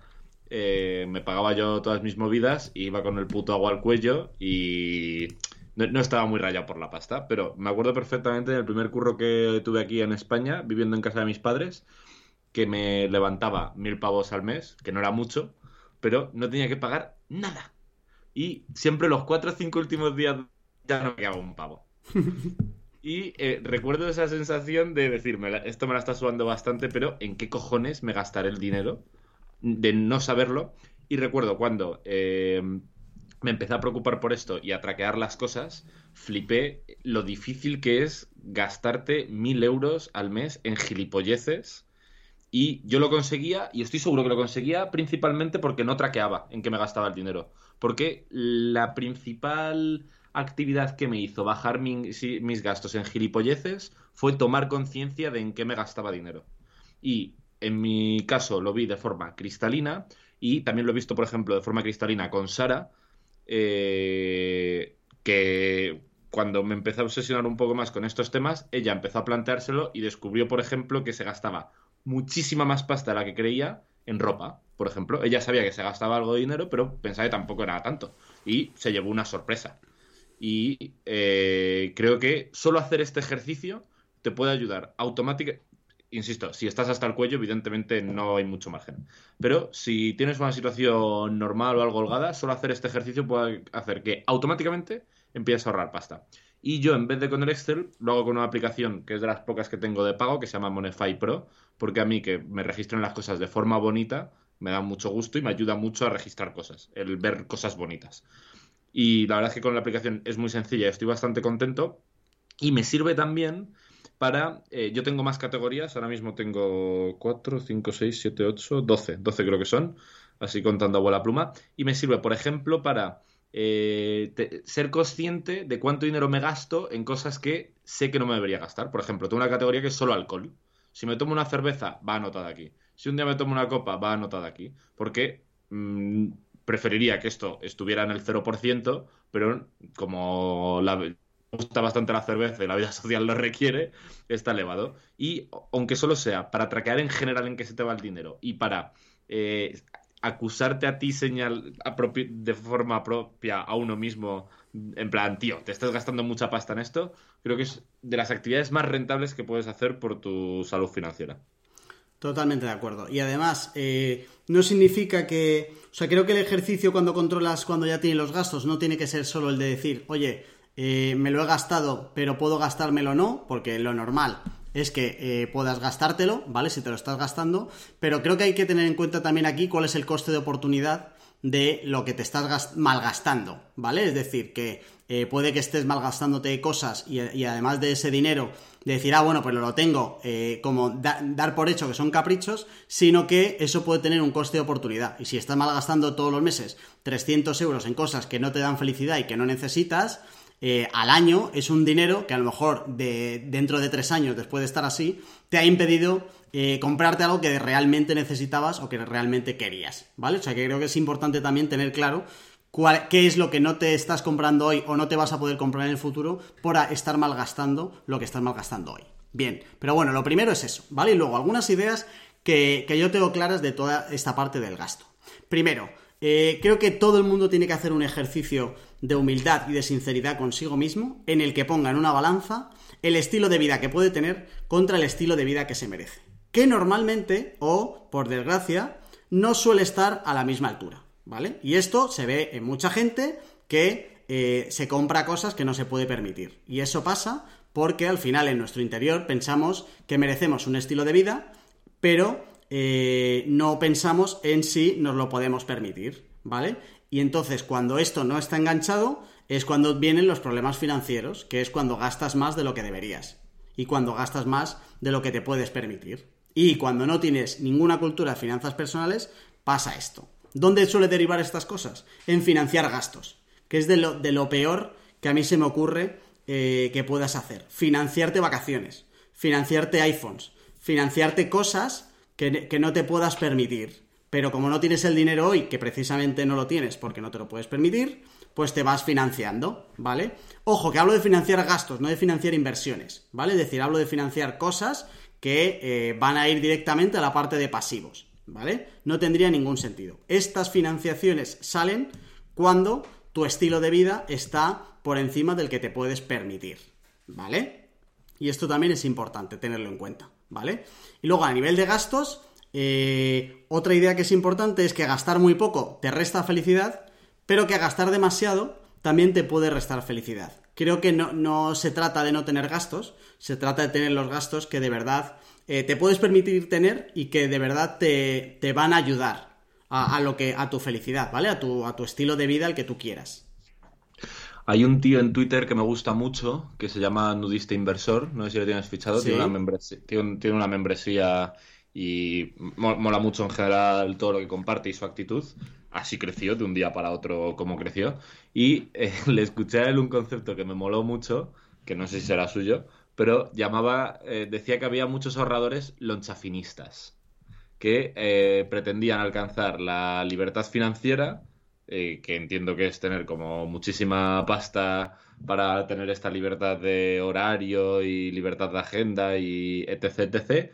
eh, me pagaba yo todas mis movidas, iba con el puto agua al cuello y no, estaba muy rayado por la pasta, pero me acuerdo perfectamente del primer curro que tuve aquí en España, viviendo en casa de mis padres, que me levantaba mil pavos al mes, que no era mucho, pero no tenía que pagar nada. Y siempre los cuatro o cinco últimos días ya no me quedaba un pavo. Y eh, recuerdo esa sensación de decirme, esto me la está subando bastante, pero ¿en qué cojones me gastaré el dinero? De no saberlo. Y recuerdo cuando eh, me empecé a preocupar por esto y a traquear las cosas, flipé lo difícil que es gastarte mil euros al mes en gilipolleces. Y yo lo conseguía, y estoy seguro que lo conseguía principalmente porque no traqueaba en qué me gastaba el dinero. Porque la principal actividad que me hizo bajar mis gastos en gilipolleces fue tomar conciencia de en qué me gastaba dinero. Y en mi caso lo vi de forma cristalina y también lo he visto, por ejemplo, de forma cristalina con Sara, eh, que cuando me empecé a obsesionar un poco más con estos temas, ella empezó a planteárselo y descubrió, por ejemplo, que se gastaba muchísima más pasta de la que creía en ropa, por ejemplo. Ella sabía que se gastaba algo de dinero, pero pensaba que tampoco era tanto. Y se llevó una sorpresa. Y eh, creo que solo hacer este ejercicio te puede ayudar automáticamente insisto, si estás hasta el cuello, evidentemente no hay mucho margen. Pero si tienes una situación normal o algo holgada, solo hacer este ejercicio puede hacer que automáticamente empieces a ahorrar pasta. Y yo, en vez de con el Excel, lo hago con una aplicación que es de las pocas que tengo de pago, que se llama Monify Pro, porque a mí que me registren las cosas de forma bonita me da mucho gusto y me ayuda mucho a registrar cosas, el ver cosas bonitas. Y la verdad es que con la aplicación es muy sencilla, estoy bastante contento. Y me sirve también para... Eh, yo tengo más categorías, ahora mismo tengo 4, 5, 6, 7, 8, 12, 12 creo que son. así contando a buena pluma, y me sirve, por ejemplo, para eh, ser consciente de cuánto dinero me gasto en cosas que sé que no me debería gastar. Por ejemplo, tengo una categoría que es solo alcohol. Si me tomo una cerveza, va anotada aquí. Si un día me tomo una copa, va anotada aquí. Porque mm, preferiría que esto estuviera en el 0%, pero como la, gusta bastante la cerveza y la vida social lo requiere, está elevado. Y aunque solo sea para traquear en general en qué se te va el dinero y para eh, acusarte a ti señal de forma propia a uno mismo, en plan, tío, te estás gastando mucha pasta en esto, creo que es de las actividades más rentables que puedes hacer por tu salud financiera. Totalmente de acuerdo. Y además, eh, no significa que. O sea, creo que el ejercicio cuando controlas, cuando ya tienes los gastos, no tiene que ser solo el de decir, oye, eh, me lo he gastado, pero puedo gastármelo no, porque lo normal es que eh, puedas gastártelo, ¿vale? Si te lo estás gastando, pero creo que hay que tener en cuenta también aquí cuál es el coste de oportunidad de lo que te estás malgastando, ¿vale? Es decir, que eh, puede que estés malgastándote cosas y, además de ese dinero, de decir, ah, bueno, pues lo tengo, eh, como dar por hecho que son caprichos, sino que eso puede tener un coste de oportunidad. Y si estás malgastando todos los meses 300 euros en cosas que no te dan felicidad y que no necesitas, eh, al año es un dinero que a lo mejor de, dentro de tres años, después de estar así, te ha impedido eh, comprarte algo que realmente necesitabas o que realmente querías, ¿vale? O sea que creo que es importante también tener claro qué es lo que no te estás comprando hoy o no te vas a poder comprar en el futuro por estar malgastando lo que estás malgastando hoy. Bien, pero bueno, lo primero es eso, ¿vale? Y luego algunas ideas que, que yo tengo claras de toda esta parte del gasto. Primero, eh, creo que todo el mundo tiene que hacer un ejercicio de humildad y de sinceridad consigo mismo en el que ponga en una balanza el estilo de vida que puede tener contra el estilo de vida que se merece. Que normalmente, o por desgracia, no suele estar a la misma altura, ¿vale? Y esto se ve en mucha gente que eh, se compra cosas que no se puede permitir. Y eso pasa porque al final en nuestro interior pensamos que merecemos un estilo de vida, pero eh, no pensamos en si nos lo podemos permitir, ¿vale? Y entonces cuando esto no está enganchado es cuando vienen los problemas financieros, que es cuando gastas más de lo que deberías y cuando gastas más de lo que te puedes permitir. Y cuando no tienes ninguna cultura de finanzas personales, pasa esto. ¿Dónde suele derivar estas cosas? En financiar gastos, que es de lo, peor que a mí se me ocurre eh, que puedas hacer. Financiarte vacaciones, financiarte iPhones, financiarte cosas que, no te puedas permitir. Pero como no tienes el dinero hoy, que precisamente no lo tienes porque no te lo puedes permitir, pues te vas financiando, ¿vale? Ojo, que hablo de financiar gastos, no de financiar inversiones, ¿vale? Es decir, hablo de financiar cosas que eh, van a ir directamente a la parte de pasivos, ¿vale? No tendría ningún sentido. Estas financiaciones salen cuando tu estilo de vida está por encima del que te puedes permitir, ¿vale? Y esto también es importante tenerlo en cuenta. ¿vale? Y luego a nivel de gastos, eh, otra idea que es importante es que gastar muy poco te resta felicidad, pero que gastar demasiado también te puede restar felicidad. Creo que no, se trata de no tener gastos, se trata de tener los gastos que de verdad eh, te puedes permitir tener y que de verdad te, van a ayudar a, lo que, a tu felicidad, ¿vale? A tu, a tu estilo de vida al que tú quieras. Hay un tío en Twitter que me gusta mucho, que se llama Nudista Inversor, no sé si lo tienes fichado, tiene, una membresía, tiene, una membresía y mola mucho en general todo lo que comparte y su actitud. Así creció de un día para otro como creció. Y eh, le escuché a él un concepto que me moló mucho, que no sé si será suyo, pero llamaba, eh, decía que había muchos ahorradores lonchafinistas que eh, pretendían alcanzar la libertad financiera eh, que entiendo que es tener como muchísima pasta para tener esta libertad de horario y libertad de agenda y etc, etc,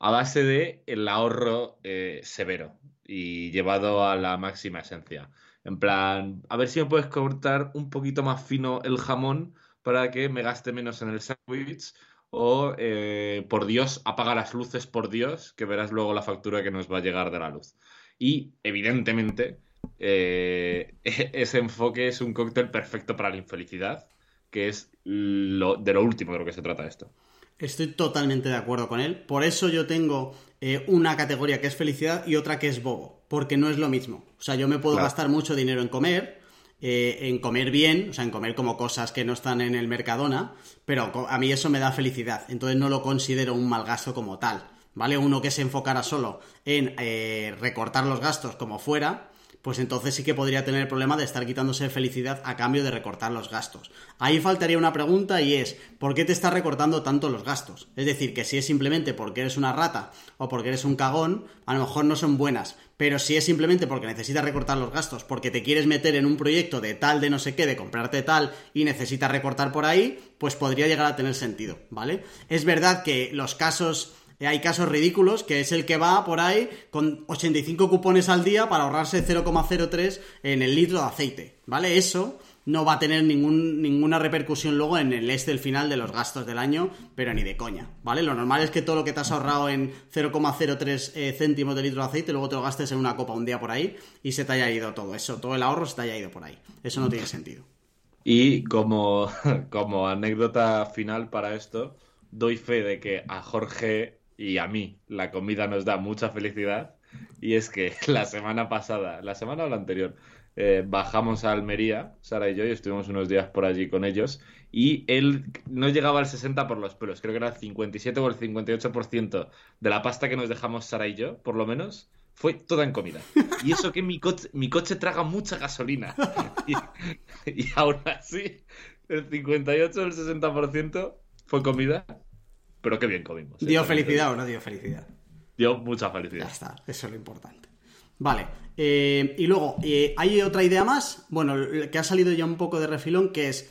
a base de el ahorro eh, severo y llevado a la máxima esencia. En plan, a ver si me puedes cortar un poquito más fino el jamón para que me gaste menos en el sándwich o, eh, por Dios, apaga las luces, por Dios, que verás luego la factura que nos va a llegar de la luz. Y, evidentemente, eh, ese enfoque es un cóctel perfecto para la infelicidad, que es lo, de lo último de lo que se trata esto. Estoy totalmente de acuerdo con él. Por eso yo tengo eh, una categoría que es felicidad y otra que es bobo, porque no es lo mismo. O sea, yo me puedo gastar mucho dinero en comer, eh, en comer bien, o sea, en comer como cosas que no están en el Mercadona, pero a mí eso me da felicidad. Entonces no lo considero un mal gasto como tal. ¿vale? Uno que se enfocara solo en eh, recortar los gastos como fuera, pues entonces sí que podría tener el problema de estar quitándose felicidad a cambio de recortar los gastos. Ahí faltaría una pregunta y es, ¿por qué te estás recortando tanto los gastos? Es decir, que si es simplemente porque eres una rata o porque eres un cagón, a lo mejor no son buenas, pero si es simplemente porque necesitas recortar los gastos, porque te quieres meter en un proyecto de tal, de no sé qué, de comprarte tal y necesitas recortar por ahí, pues podría llegar a tener sentido, ¿vale? Es verdad que los casos hay casos ridículos, que es el que va por ahí con 85 cupones al día para ahorrarse 0,03 en el litro de aceite, ¿vale? Eso no va a tener ningún, ninguna repercusión luego en el este, el final de los gastos del año, pero ni de coña, ¿vale? Lo normal es que todo lo que te has ahorrado en 0,03 eh, céntimos de litro de aceite, luego te lo gastes en una copa un día por ahí y se te haya ido todo eso, todo el ahorro se te haya ido por ahí. Eso no tiene sentido. Y como, como anécdota final para esto, doy fe de que a Jorge y a mí la comida nos da mucha felicidad. Y es que la semana pasada, la semana o la anterior, eh, bajamos a Almería, Sara y yo, y estuvimos unos días por allí con ellos. Y él no llegaba al 60 por los pelos, creo que era el 57 o el 58% de la pasta que nos dejamos Sara y yo, por lo menos, fue toda en comida. Y eso que mi coche, traga mucha gasolina. Y, y aún así, el 58 o el 60% fue comida pero qué bien comimos. ¿eh? ¿Dio felicidad o no dio felicidad? Dio mucha felicidad. Ya está, eso es lo importante. Vale, eh, y luego, eh, hay otra idea más, bueno, que ha salido ya un poco de refilón, que es,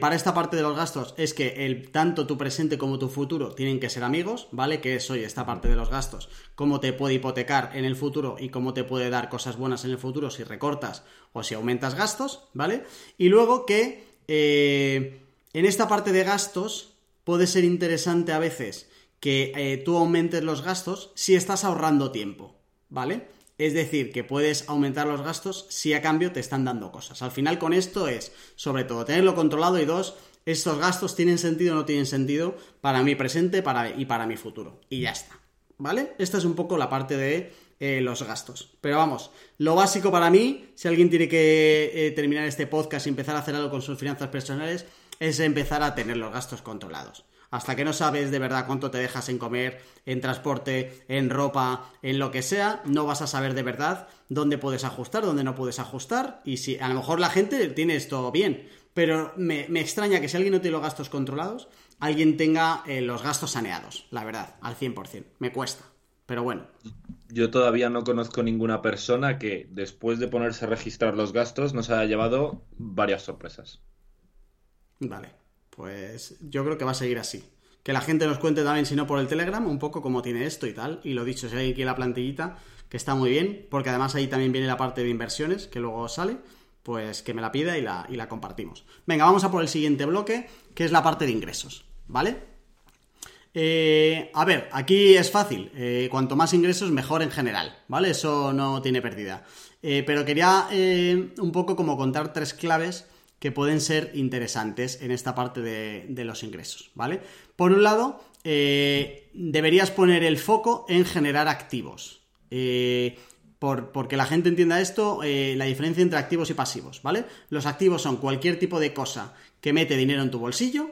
para esta parte de los gastos, es que el, tanto tu presente como tu futuro tienen que ser amigos, ¿vale? Que es, oye, esta parte de los gastos, cómo te puede hipotecar en el futuro y cómo te puede dar cosas buenas en el futuro si recortas o si aumentas gastos, ¿vale? Y luego que en esta parte de gastos puede ser interesante a veces que eh, tú aumentes los gastos si estás ahorrando tiempo, ¿vale? Es decir, que puedes aumentar los gastos si a cambio te están dando cosas. Al final con esto es, sobre todo, tenerlo controlado y dos, estos gastos tienen sentido o no tienen sentido para mi presente y para mi futuro. Y ya está, ¿vale? Esta es un poco la parte de eh, los gastos. Pero vamos, lo básico para mí, si alguien tiene que eh, terminar este podcast y empezar a hacer algo con sus finanzas personales, es empezar a tener los gastos controlados. Hasta que no sabes de verdad cuánto te dejas en comer, en transporte, en ropa, en lo que sea, no vas a saber de verdad dónde puedes ajustar, dónde no puedes ajustar. Y si a lo mejor la gente tiene esto bien, pero me, extraña que si alguien no tiene los gastos controlados, alguien tenga eh, los gastos saneados, la verdad, al 100%. Me cuesta, pero bueno. Yo todavía no conozco ninguna persona que después de ponerse a registrar los gastos nos haya llevado varias sorpresas. Vale, pues yo creo que va a seguir así. Que la gente nos cuente también, si no por el Telegram, un poco cómo tiene esto y tal. Y lo dicho, si hay aquí la plantillita, que está muy bien, porque además ahí también viene la parte de inversiones, que luego sale, pues que me la pida y la, y la compartimos. Venga, vamos a por el siguiente bloque, que es la parte de ingresos, ¿vale? Eh, a ver, aquí es fácil. Eh, cuanto más ingresos, mejor en general, ¿vale? Eso no tiene pérdida. Eh, pero quería un poco como contar tres claves que pueden ser interesantes en esta parte de, los ingresos, ¿vale? Por un lado, eh, deberías poner el foco en generar activos. Eh, por, porque la gente entienda esto, eh, la diferencia entre activos y pasivos, ¿vale? Los activos son cualquier tipo de cosa que mete dinero en tu bolsillo,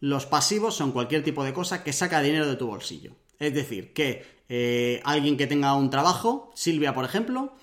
los pasivos son cualquier tipo de cosa que saca dinero de tu bolsillo. Es decir, que alguien que tenga un trabajo, Silvia por ejemplo,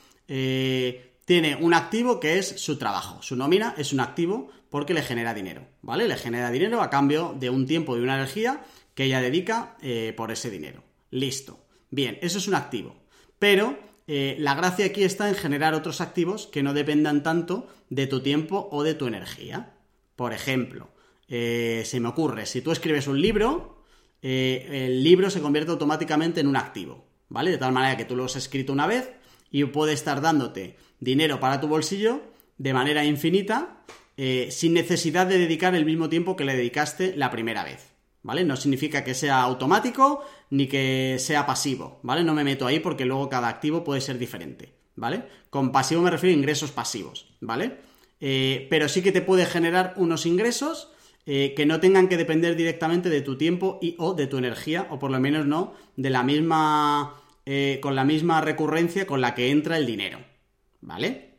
tiene un activo que es su trabajo. Su nómina es un activo porque le genera dinero, ¿vale? Le genera dinero a cambio de un tiempo y una energía que ella dedica eh, por ese dinero. Listo. Bien, eso es un activo. Pero eh, la gracia aquí está en generar otros activos que no dependan tanto de tu tiempo o de tu energía. Por ejemplo, eh, se me ocurre, si tú escribes un libro, el libro se convierte automáticamente en un activo, ¿vale? De tal manera que tú lo has escrito una vez y puede estar dándote dinero para tu bolsillo de manera infinita eh, sin necesidad de dedicar el mismo tiempo que le dedicaste la primera vez. ¿Vale? No significa que sea automático ni que sea pasivo, ¿vale? No me meto ahí porque luego cada activo puede ser diferente, ¿vale? Con pasivo me refiero a ingresos pasivos, ¿vale? Eh, pero sí que te puede generar unos ingresos eh, que no tengan que depender directamente de tu tiempo y o de tu energía, o por lo menos no de la misma, con la misma recurrencia con la que entra el dinero, ¿vale?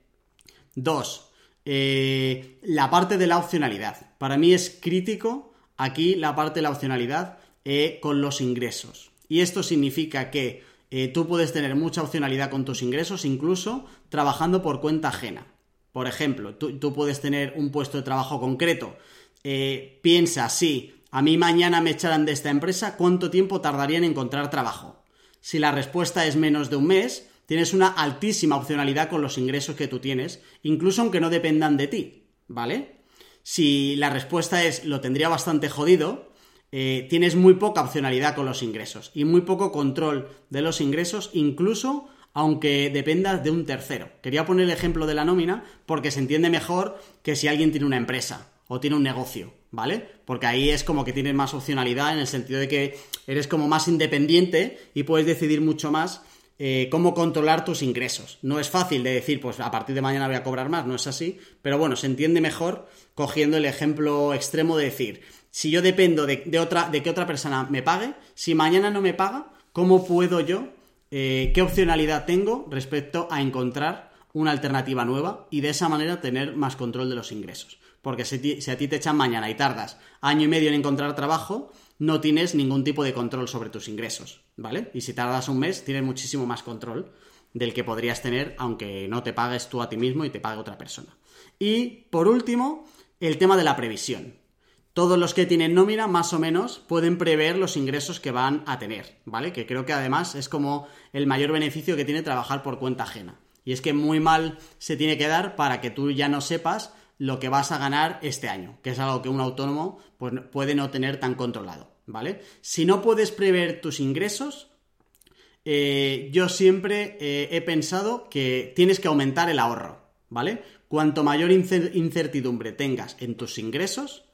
Dos, eh, la parte de la opcionalidad. Para mí es crítico aquí la parte de la opcionalidad eh, con los ingresos. Y esto significa que eh, tú puedes tener mucha opcionalidad con tus ingresos, incluso trabajando por cuenta ajena. Por ejemplo, tú, puedes tener un puesto de trabajo concreto. Eh, piensa, si a mí mañana me echaran de esta empresa, ¿cuánto tiempo tardaría en encontrar trabajo? Si la respuesta es menos de un mes, tienes una altísima opcionalidad con los ingresos que tú tienes, incluso aunque no dependan de ti, ¿vale? Si la respuesta es lo tendría bastante jodido, eh, tienes muy poca opcionalidad con los ingresos y muy poco control de los ingresos, incluso aunque dependas de un tercero. Quería poner el ejemplo de la nómina porque se entiende mejor que si alguien tiene una empresa o tiene un negocio, ¿vale? Porque ahí es como que tienes más opcionalidad en el sentido de que eres como más independiente y puedes decidir mucho más eh, cómo controlar tus ingresos. No es fácil de decir, pues a partir de mañana voy a cobrar más, no es así, pero bueno, se entiende mejor cogiendo el ejemplo extremo de decir, si yo dependo de, otra, de que otra persona me pague, si mañana no me paga, ¿cómo puedo yo, eh, qué opcionalidad tengo respecto a encontrar una alternativa nueva y de esa manera tener más control de los ingresos? Porque si, a ti te echan mañana y tardas año y medio en encontrar trabajo, no tienes ningún tipo de control sobre tus ingresos, ¿vale? Y si tardas un mes, tienes muchísimo más control del que podrías tener aunque no te pagues tú a ti mismo y te pague otra persona. Y por último, el tema de la previsión. Todos los que tienen nómina, más o menos, pueden prever los ingresos que van a tener, ¿vale? Que creo que además es como el mayor beneficio que tiene trabajar por cuenta ajena. Y es que muy mal se tiene que dar para que tú ya no sepas lo que vas a ganar este año, que es algo que un autónomo pues, puede no tener tan controlado, ¿vale? Si no puedes prever tus ingresos, eh, yo siempre eh, he pensado que tienes que aumentar el ahorro, ¿vale? Cuanto mayor incertidumbre tengas en tus ingresos,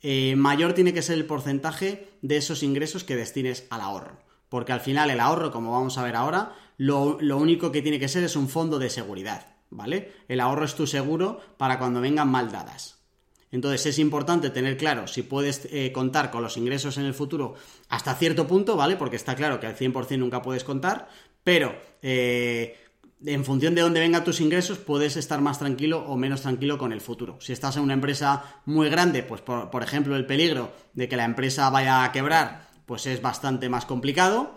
eh, mayor tiene que ser el porcentaje de esos ingresos que destines al ahorro. Porque al final el ahorro, como vamos a ver ahora, lo único que tiene que ser es un fondo de seguridad. ¿Vale? El ahorro es tu seguro para cuando vengan mal dadas. Entonces es importante tener claro si puedes eh, contar con los ingresos en el futuro hasta cierto punto, ¿vale? Porque está claro que al 100% nunca puedes contar, pero eh, en función de dónde vengan tus ingresos puedes estar más tranquilo o menos tranquilo con el futuro. Si estás en una empresa muy grande, pues por, por ejemplo el peligro de que la empresa vaya a quebrar, pues es bastante más complicado.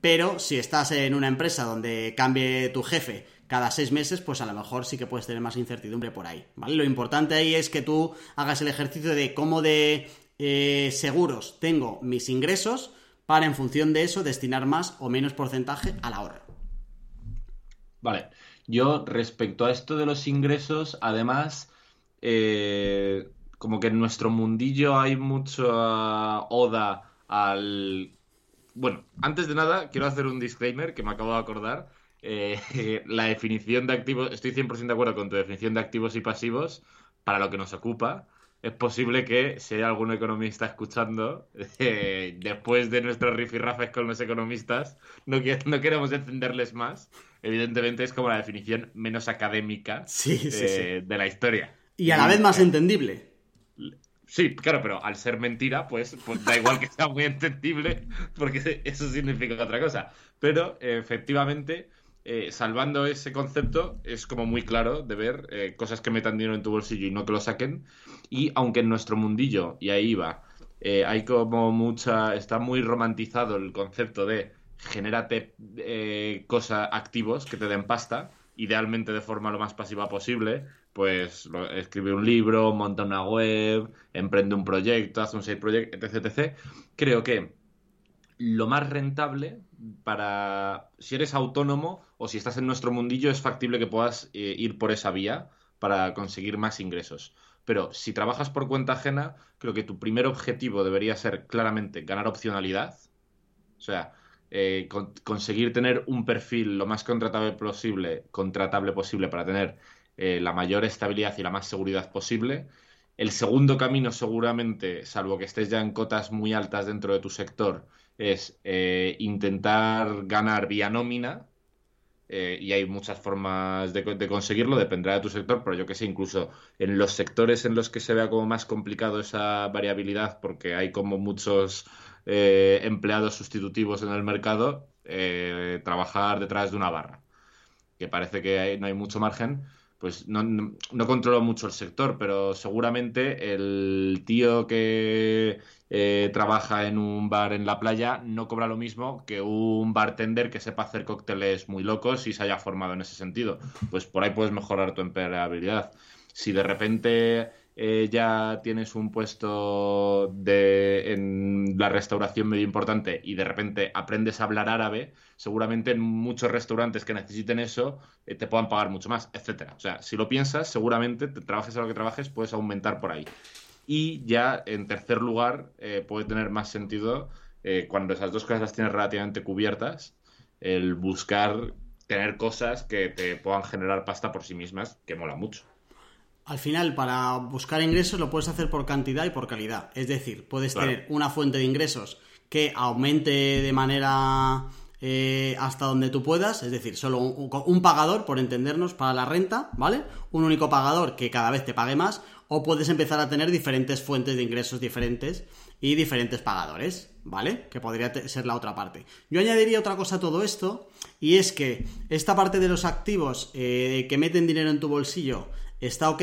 Pero si estás en una empresa donde cambie tu jefe cada seis meses, pues a lo mejor sí que puedes tener más incertidumbre por ahí, ¿vale? Lo importante ahí es que tú hagas el ejercicio de cómo de eh, seguros tengo mis ingresos para en función de eso destinar más o menos porcentaje al ahorro. Vale, yo respecto a esto de los ingresos, además, eh, como que en nuestro mundillo hay mucha oda al... Bueno, antes de nada, quiero hacer un disclaimer que me acabo de acordar eh, la definición de activos, estoy 100% de acuerdo con tu definición de activos y pasivos para lo que nos ocupa. Es posible que si hay algún economista escuchando, eh, después de nuestros rifirrafes con los economistas, no, no queremos encenderles más. Evidentemente es como la definición menos académica eh, de la historia. Y a la vez más entendible. Sí, claro, pero al ser mentira, pues, pues da igual que sea muy entendible, porque eso significa otra cosa. Pero efectivamente, eh, salvando ese concepto, es como muy claro de ver eh, cosas que metan dinero en tu bolsillo y no que lo saquen. Y aunque en nuestro mundillo, y ahí va, eh, hay como mucha. Está muy romantizado el concepto de genérate cosas activos que te den pasta, idealmente de forma lo más pasiva posible. Pues escribe un libro, monta una web, emprende un proyecto, hace un side project, etc, etc. Creo que lo más rentable para si eres autónomo o si estás en nuestro mundillo es factible que puedas eh, ir por esa vía para conseguir más ingresos. Pero si trabajas por cuenta ajena, creo que tu primer objetivo debería ser claramente ganar opcionalidad. O sea, eh, conseguir tener un perfil lo más contratable posible, contratable posible para tener eh, la mayor estabilidad y la más seguridad posible. El segundo camino seguramente, salvo que estés ya en cotas muy altas dentro de tu sector, es eh, intentar ganar vía nómina. Eh, y hay muchas formas de, conseguirlo, dependerá de tu sector, pero yo que sé, incluso en los sectores en los que se vea como más complicado esa variabilidad, porque hay como muchos eh, empleados sustitutivos en el mercado, trabajar detrás de una barra, que parece que no hay mucho margen, pues no, no, controlo mucho el sector, pero seguramente el tío que eh, trabaja en un bar en la playa no cobra lo mismo que un bartender que sepa hacer cócteles muy locos y se haya formado en ese sentido. Pues por ahí puedes mejorar tu empleabilidad. Si de repente eh, ya tienes un puesto de, en la restauración medio importante y de repente aprendes a hablar árabe, seguramente en muchos restaurantes que necesiten eso eh, te puedan pagar mucho más, etcétera. O sea, si lo piensas, seguramente te trabajes a lo que trabajes, puedes aumentar por ahí. Y ya en tercer lugar, eh, puede tener más sentido cuando esas dos cosas las tienes relativamente cubiertas, el buscar tener cosas que te puedan generar pasta por sí mismas, que mola mucho. Al final, para buscar ingresos lo puedes hacer por cantidad y por calidad. Es decir, puedes tener una fuente de ingresos que aumente de manera eh, hasta donde tú puedas, es decir, solo un, pagador, por entendernos, para la renta, ¿vale? Un único pagador que cada vez te pague más, o puedes empezar a tener diferentes fuentes de ingresos diferentes y diferentes pagadores, ¿vale? Que podría ser la otra parte. Yo añadiría otra cosa a todo esto, y es que esta parte de los activos eh, que meten dinero en tu bolsillo, está ok,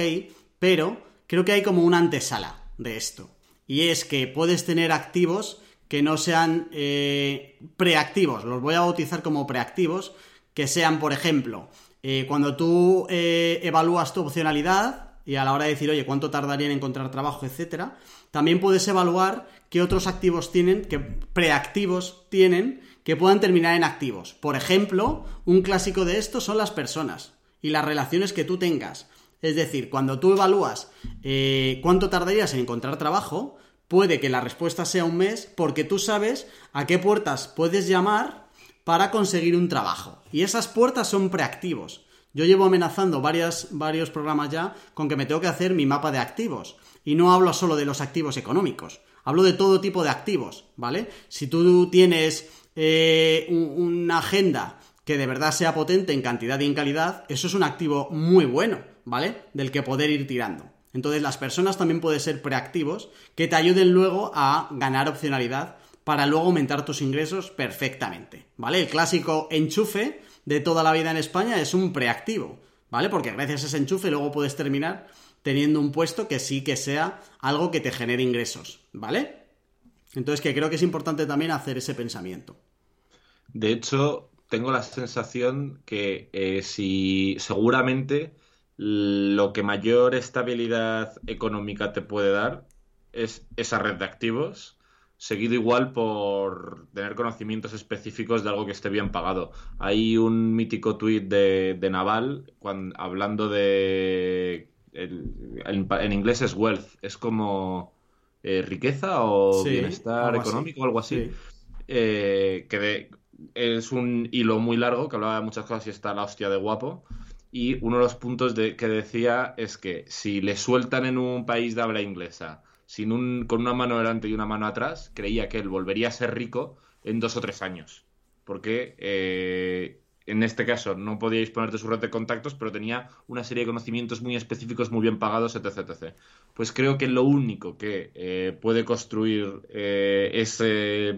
pero creo que hay como una antesala de esto. Y es que puedes tener activos que no sean eh, preactivos, los voy a bautizar como preactivos, que sean, por ejemplo, eh, cuando tú eh, evalúas tu opcionalidad y a la hora de decir, oye, cuánto tardaría en encontrar trabajo, etcétera, también puedes evaluar qué otros activos tienen, qué preactivos tienen, que puedan terminar en activos. Por ejemplo, un clásico de esto son las personas y las relaciones que tú tengas. Es decir, cuando tú evalúas eh, cuánto tardarías en encontrar trabajo, puede que la respuesta sea un mes porque tú sabes a qué puertas puedes llamar para conseguir un trabajo. Y esas puertas son preactivos. Yo llevo amenazando varios programas ya con que me tengo que hacer mi mapa de activos. Y no hablo solo de los activos económicos, hablo de todo tipo de activos, ¿vale? Si tú tienes eh, una agenda que de verdad sea potente en cantidad y en calidad, eso es un activo muy bueno. ¿Vale? Del que poder ir tirando. Entonces las personas también pueden ser preactivos que te ayuden luego a ganar opcionalidad para luego aumentar tus ingresos perfectamente, ¿vale? El clásico enchufe de toda la vida en España es un preactivo, ¿vale? Porque gracias a ese enchufe luego puedes terminar teniendo un puesto que sí que sea algo que te genere ingresos, ¿vale? Entonces que creo que es importante también hacer ese pensamiento. De hecho, tengo la sensación que eh, si seguramente lo que mayor estabilidad económica te puede dar es esa red de activos, seguido igual por tener conocimientos específicos de algo que esté bien pagado. Hay un mítico tuit de, Naval cuando, hablando de... en inglés es wealth, es como eh, riqueza o bienestar económico o algo así. Eh, que es un hilo muy largo que hablaba de muchas cosas y está la hostia de guapo. Y uno de los puntos de, que decía es que si le sueltan en un país de habla inglesa sin un, con una mano delante y una mano atrás, creía que él volvería a ser rico en dos o tres años. Porque eh, en este caso no podía disponer de su red de contactos, pero tenía una serie de conocimientos muy específicos, muy bien pagados, etc. etc. Pues creo que lo único que eh, puede construir eh, ese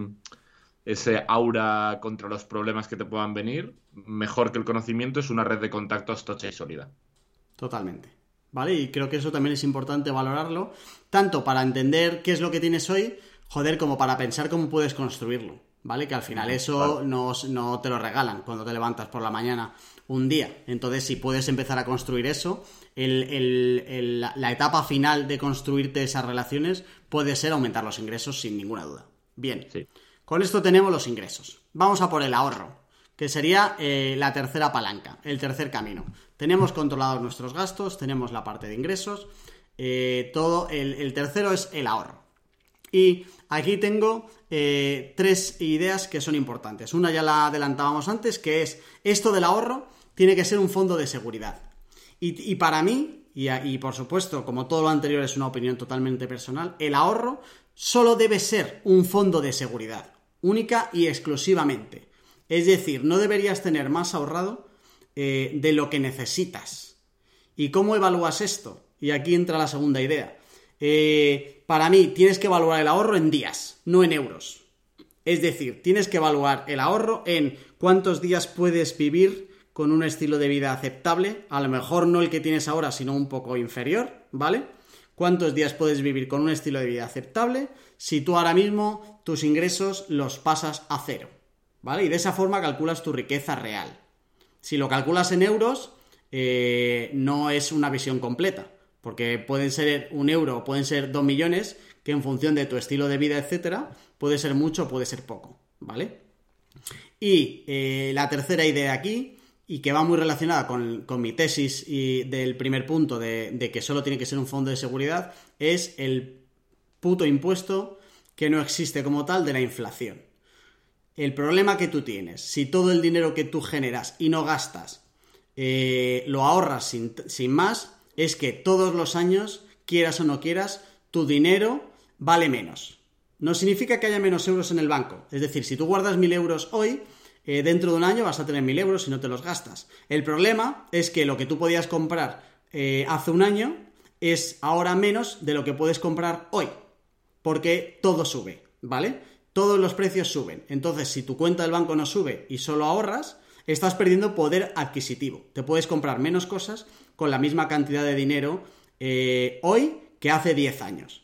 ese aura contra los problemas que te puedan venir, mejor que el conocimiento es una red de contactos tocha y sólida. Totalmente. ¿Vale? Y creo que eso también es importante valorarlo, tanto para entender qué es lo que tienes hoy, joder, como para pensar cómo puedes construirlo. ¿Vale? Que al final eso no, te lo regalan cuando te levantas por la mañana un día. Entonces, si puedes empezar a construir eso, la etapa final de construirte esas relaciones puede ser aumentar los ingresos sin ninguna duda. Bien. Sí. Con esto tenemos los ingresos. Vamos a por el ahorro, que sería eh, la tercera palanca, el tercer camino. Tenemos controlados nuestros gastos, tenemos la parte de ingresos, eh, todo, el, tercero es el ahorro. Y aquí tengo eh, tres ideas que son importantes. Una ya la adelantábamos antes, que es esto del ahorro tiene que ser un fondo de seguridad. Y, para mí, y, y, por supuesto, como todo lo anterior es una opinión totalmente personal, el ahorro solo debe ser un fondo de seguridad única y exclusivamente. Es decir, no deberías tener más ahorrado eh, de lo que necesitas. ¿Y cómo evalúas esto? Y aquí entra la segunda idea. Eh, para mí, tienes que evaluar el ahorro en días, no en euros. Es decir, tienes que evaluar el ahorro en cuántos días puedes vivir con un estilo de vida aceptable, a lo mejor no el que tienes ahora, sino un poco inferior, ¿vale? ¿Cuántos días puedes vivir con un estilo de vida aceptable si tú ahora mismo tus ingresos los pasas a cero? ¿Vale? Y de esa forma calculas tu riqueza real. Si lo calculas en euros, eh, no es una visión completa, porque pueden ser un euro pueden ser dos millones, que en función de tu estilo de vida, etcétera, puede ser mucho o puede ser poco, ¿vale? Y eh, la tercera idea aquí, y que va muy relacionada con, mi tesis y del primer punto de, de, que solo tiene que ser un fondo de seguridad, es el puto impuesto que no existe como tal de la inflación. El problema que tú tienes, si todo el dinero que tú generas y no gastas eh, lo ahorras sin, más, es que todos los años, quieras o no quieras, tu dinero vale menos. No significa que haya menos euros en el banco. Es decir, si tú guardas mil euros hoy, eh, dentro de un año vas a tener mil euros si no te los gastas. El problema es que lo que tú podías comprar eh, hace un año es ahora menos de lo que puedes comprar hoy. Porque todo sube, ¿vale? Todos los precios suben. Entonces, si tu cuenta del banco no sube y solo ahorras, estás perdiendo poder adquisitivo. Te puedes comprar menos cosas con la misma cantidad de dinero eh, hoy que hace 10 años.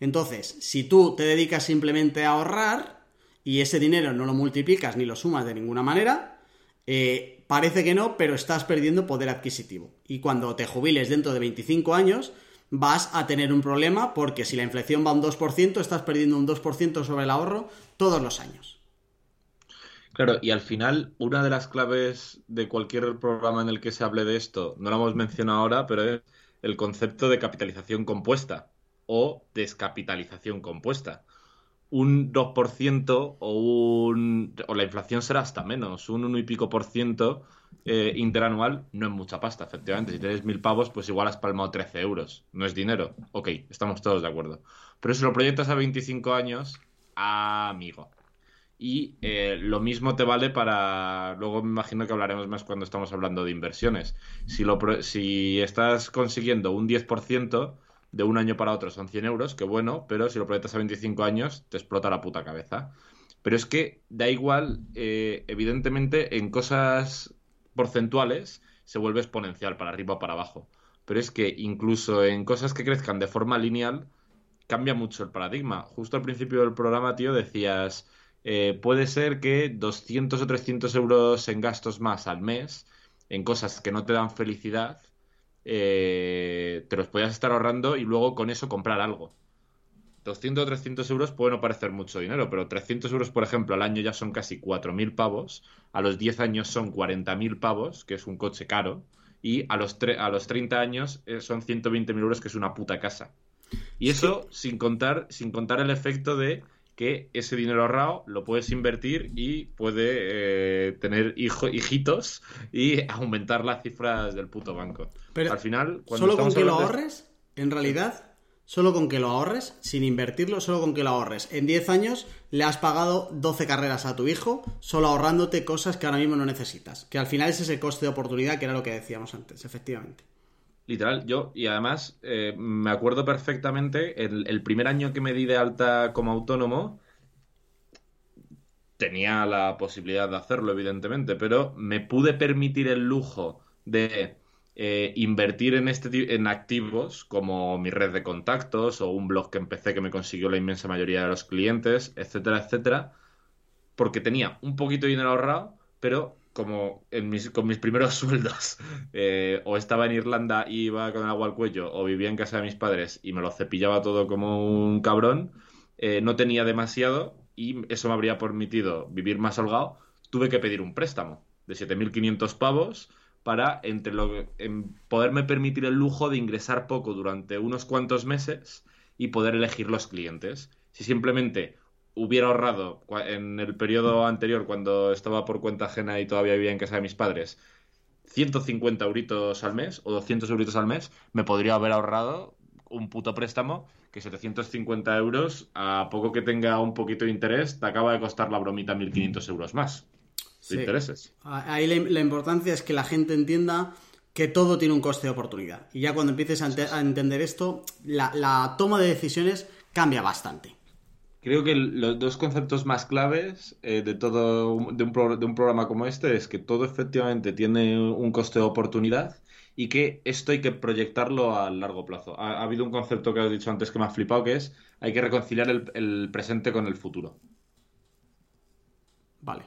Entonces, si tú te dedicas simplemente a ahorrar y ese dinero no lo multiplicas ni lo sumas de ninguna manera, eh, parece que no, pero estás perdiendo poder adquisitivo. Y cuando te jubiles dentro de 25 años, vas a tener un problema porque si la inflación va un 2%, estás perdiendo un 2% sobre el ahorro todos los años. Claro, y al final, una de las claves de cualquier programa en el que se hable de esto, no lo hemos mencionado ahora, pero es el concepto de capitalización compuesta o descapitalización compuesta. Un 2% o, un, o la inflación será hasta menos, un 1 y pico por ciento eh, interanual no es mucha pasta, efectivamente. Si tienes mil pavos, pues igual has palmado 13 euros. No es dinero. Ok, estamos todos de acuerdo. Pero si lo proyectas a 25 años, amigo y eh, lo mismo te vale para. Luego me imagino que hablaremos más cuando estamos hablando de inversiones. Si, lo, si estás consiguiendo un 10% de un año para otro son 100 euros, que bueno, pero si lo proyectas a 25 años te explota la puta cabeza. Pero es que da igual, eh, evidentemente, en cosas porcentuales se vuelve exponencial para arriba o para abajo. Pero es que incluso en cosas que crezcan de forma lineal cambia mucho el paradigma. Justo al principio del programa, tío, decías eh, puede ser que 200 o 300 euros en gastos más al mes, en cosas que no te dan felicidad, eh, te los podías estar ahorrando y luego con eso comprar algo. 200 o 300 euros puede no parecer mucho dinero, pero 300 euros, por ejemplo, al año ya son casi 4.000 pavos, a los 10 años son 40.000 pavos, que es un coche caro, y a los, a los 30 años eh, son 120.000 euros, que es una puta casa. Y eso sin contar, sin contar el efecto de que ese dinero ahorrado lo puedes invertir y puede eh, tener hijitos y aumentar las cifras del puto banco. Pero al final, cuando solo con que lo ahorres, en realidad, solo con que lo ahorres, sin invertirlo, solo con que lo ahorres. En 10 años le has pagado 12 carreras a tu hijo, solo ahorrándote cosas que ahora mismo no necesitas. Que al final ese es el coste de oportunidad, que era lo que decíamos antes, efectivamente. Literal, yo, y además eh, me acuerdo perfectamente, el, primer año que me di de alta como autónomo, tenía la posibilidad de hacerlo, evidentemente, pero me pude permitir el lujo de eh, invertir en, este, en activos como mi red de contactos o un blog que empecé que me consiguió la inmensa mayoría de los clientes, etcétera, etcétera, porque tenía un poquito de dinero ahorrado, pero como con mis primeros sueldos, eh, o estaba en Irlanda y iba con el agua al cuello, o vivía en casa de mis padres y me lo cepillaba todo como un cabrón, eh, no tenía demasiado y eso me habría permitido vivir más holgado, tuve que pedir un préstamo de 7.500 pavos para entre lo, en poderme permitir el lujo de ingresar poco durante unos cuantos meses y poder elegir los clientes. Si simplemente hubiera ahorrado en el periodo anterior, cuando estaba por cuenta ajena y todavía vivía en casa de mis padres, 150 euritos al mes o 200 euritos al mes, me podría haber ahorrado un puto préstamo que 750 euros, a poco que tenga un poquito de interés, te acaba de costar la bromita 1.500 euros más de intereses. Ahí la, importancia es que la gente entienda que todo tiene un coste de oportunidad. Y ya cuando empieces a, entender esto, la toma de decisiones cambia bastante. Creo que los dos conceptos más claves eh, de todo de un, programa como este es que todo efectivamente tiene un coste de oportunidad y que esto hay que proyectarlo a largo plazo. Ha, habido un concepto que has dicho antes que me ha flipado, que es hay que reconciliar el, presente con el futuro. Vale.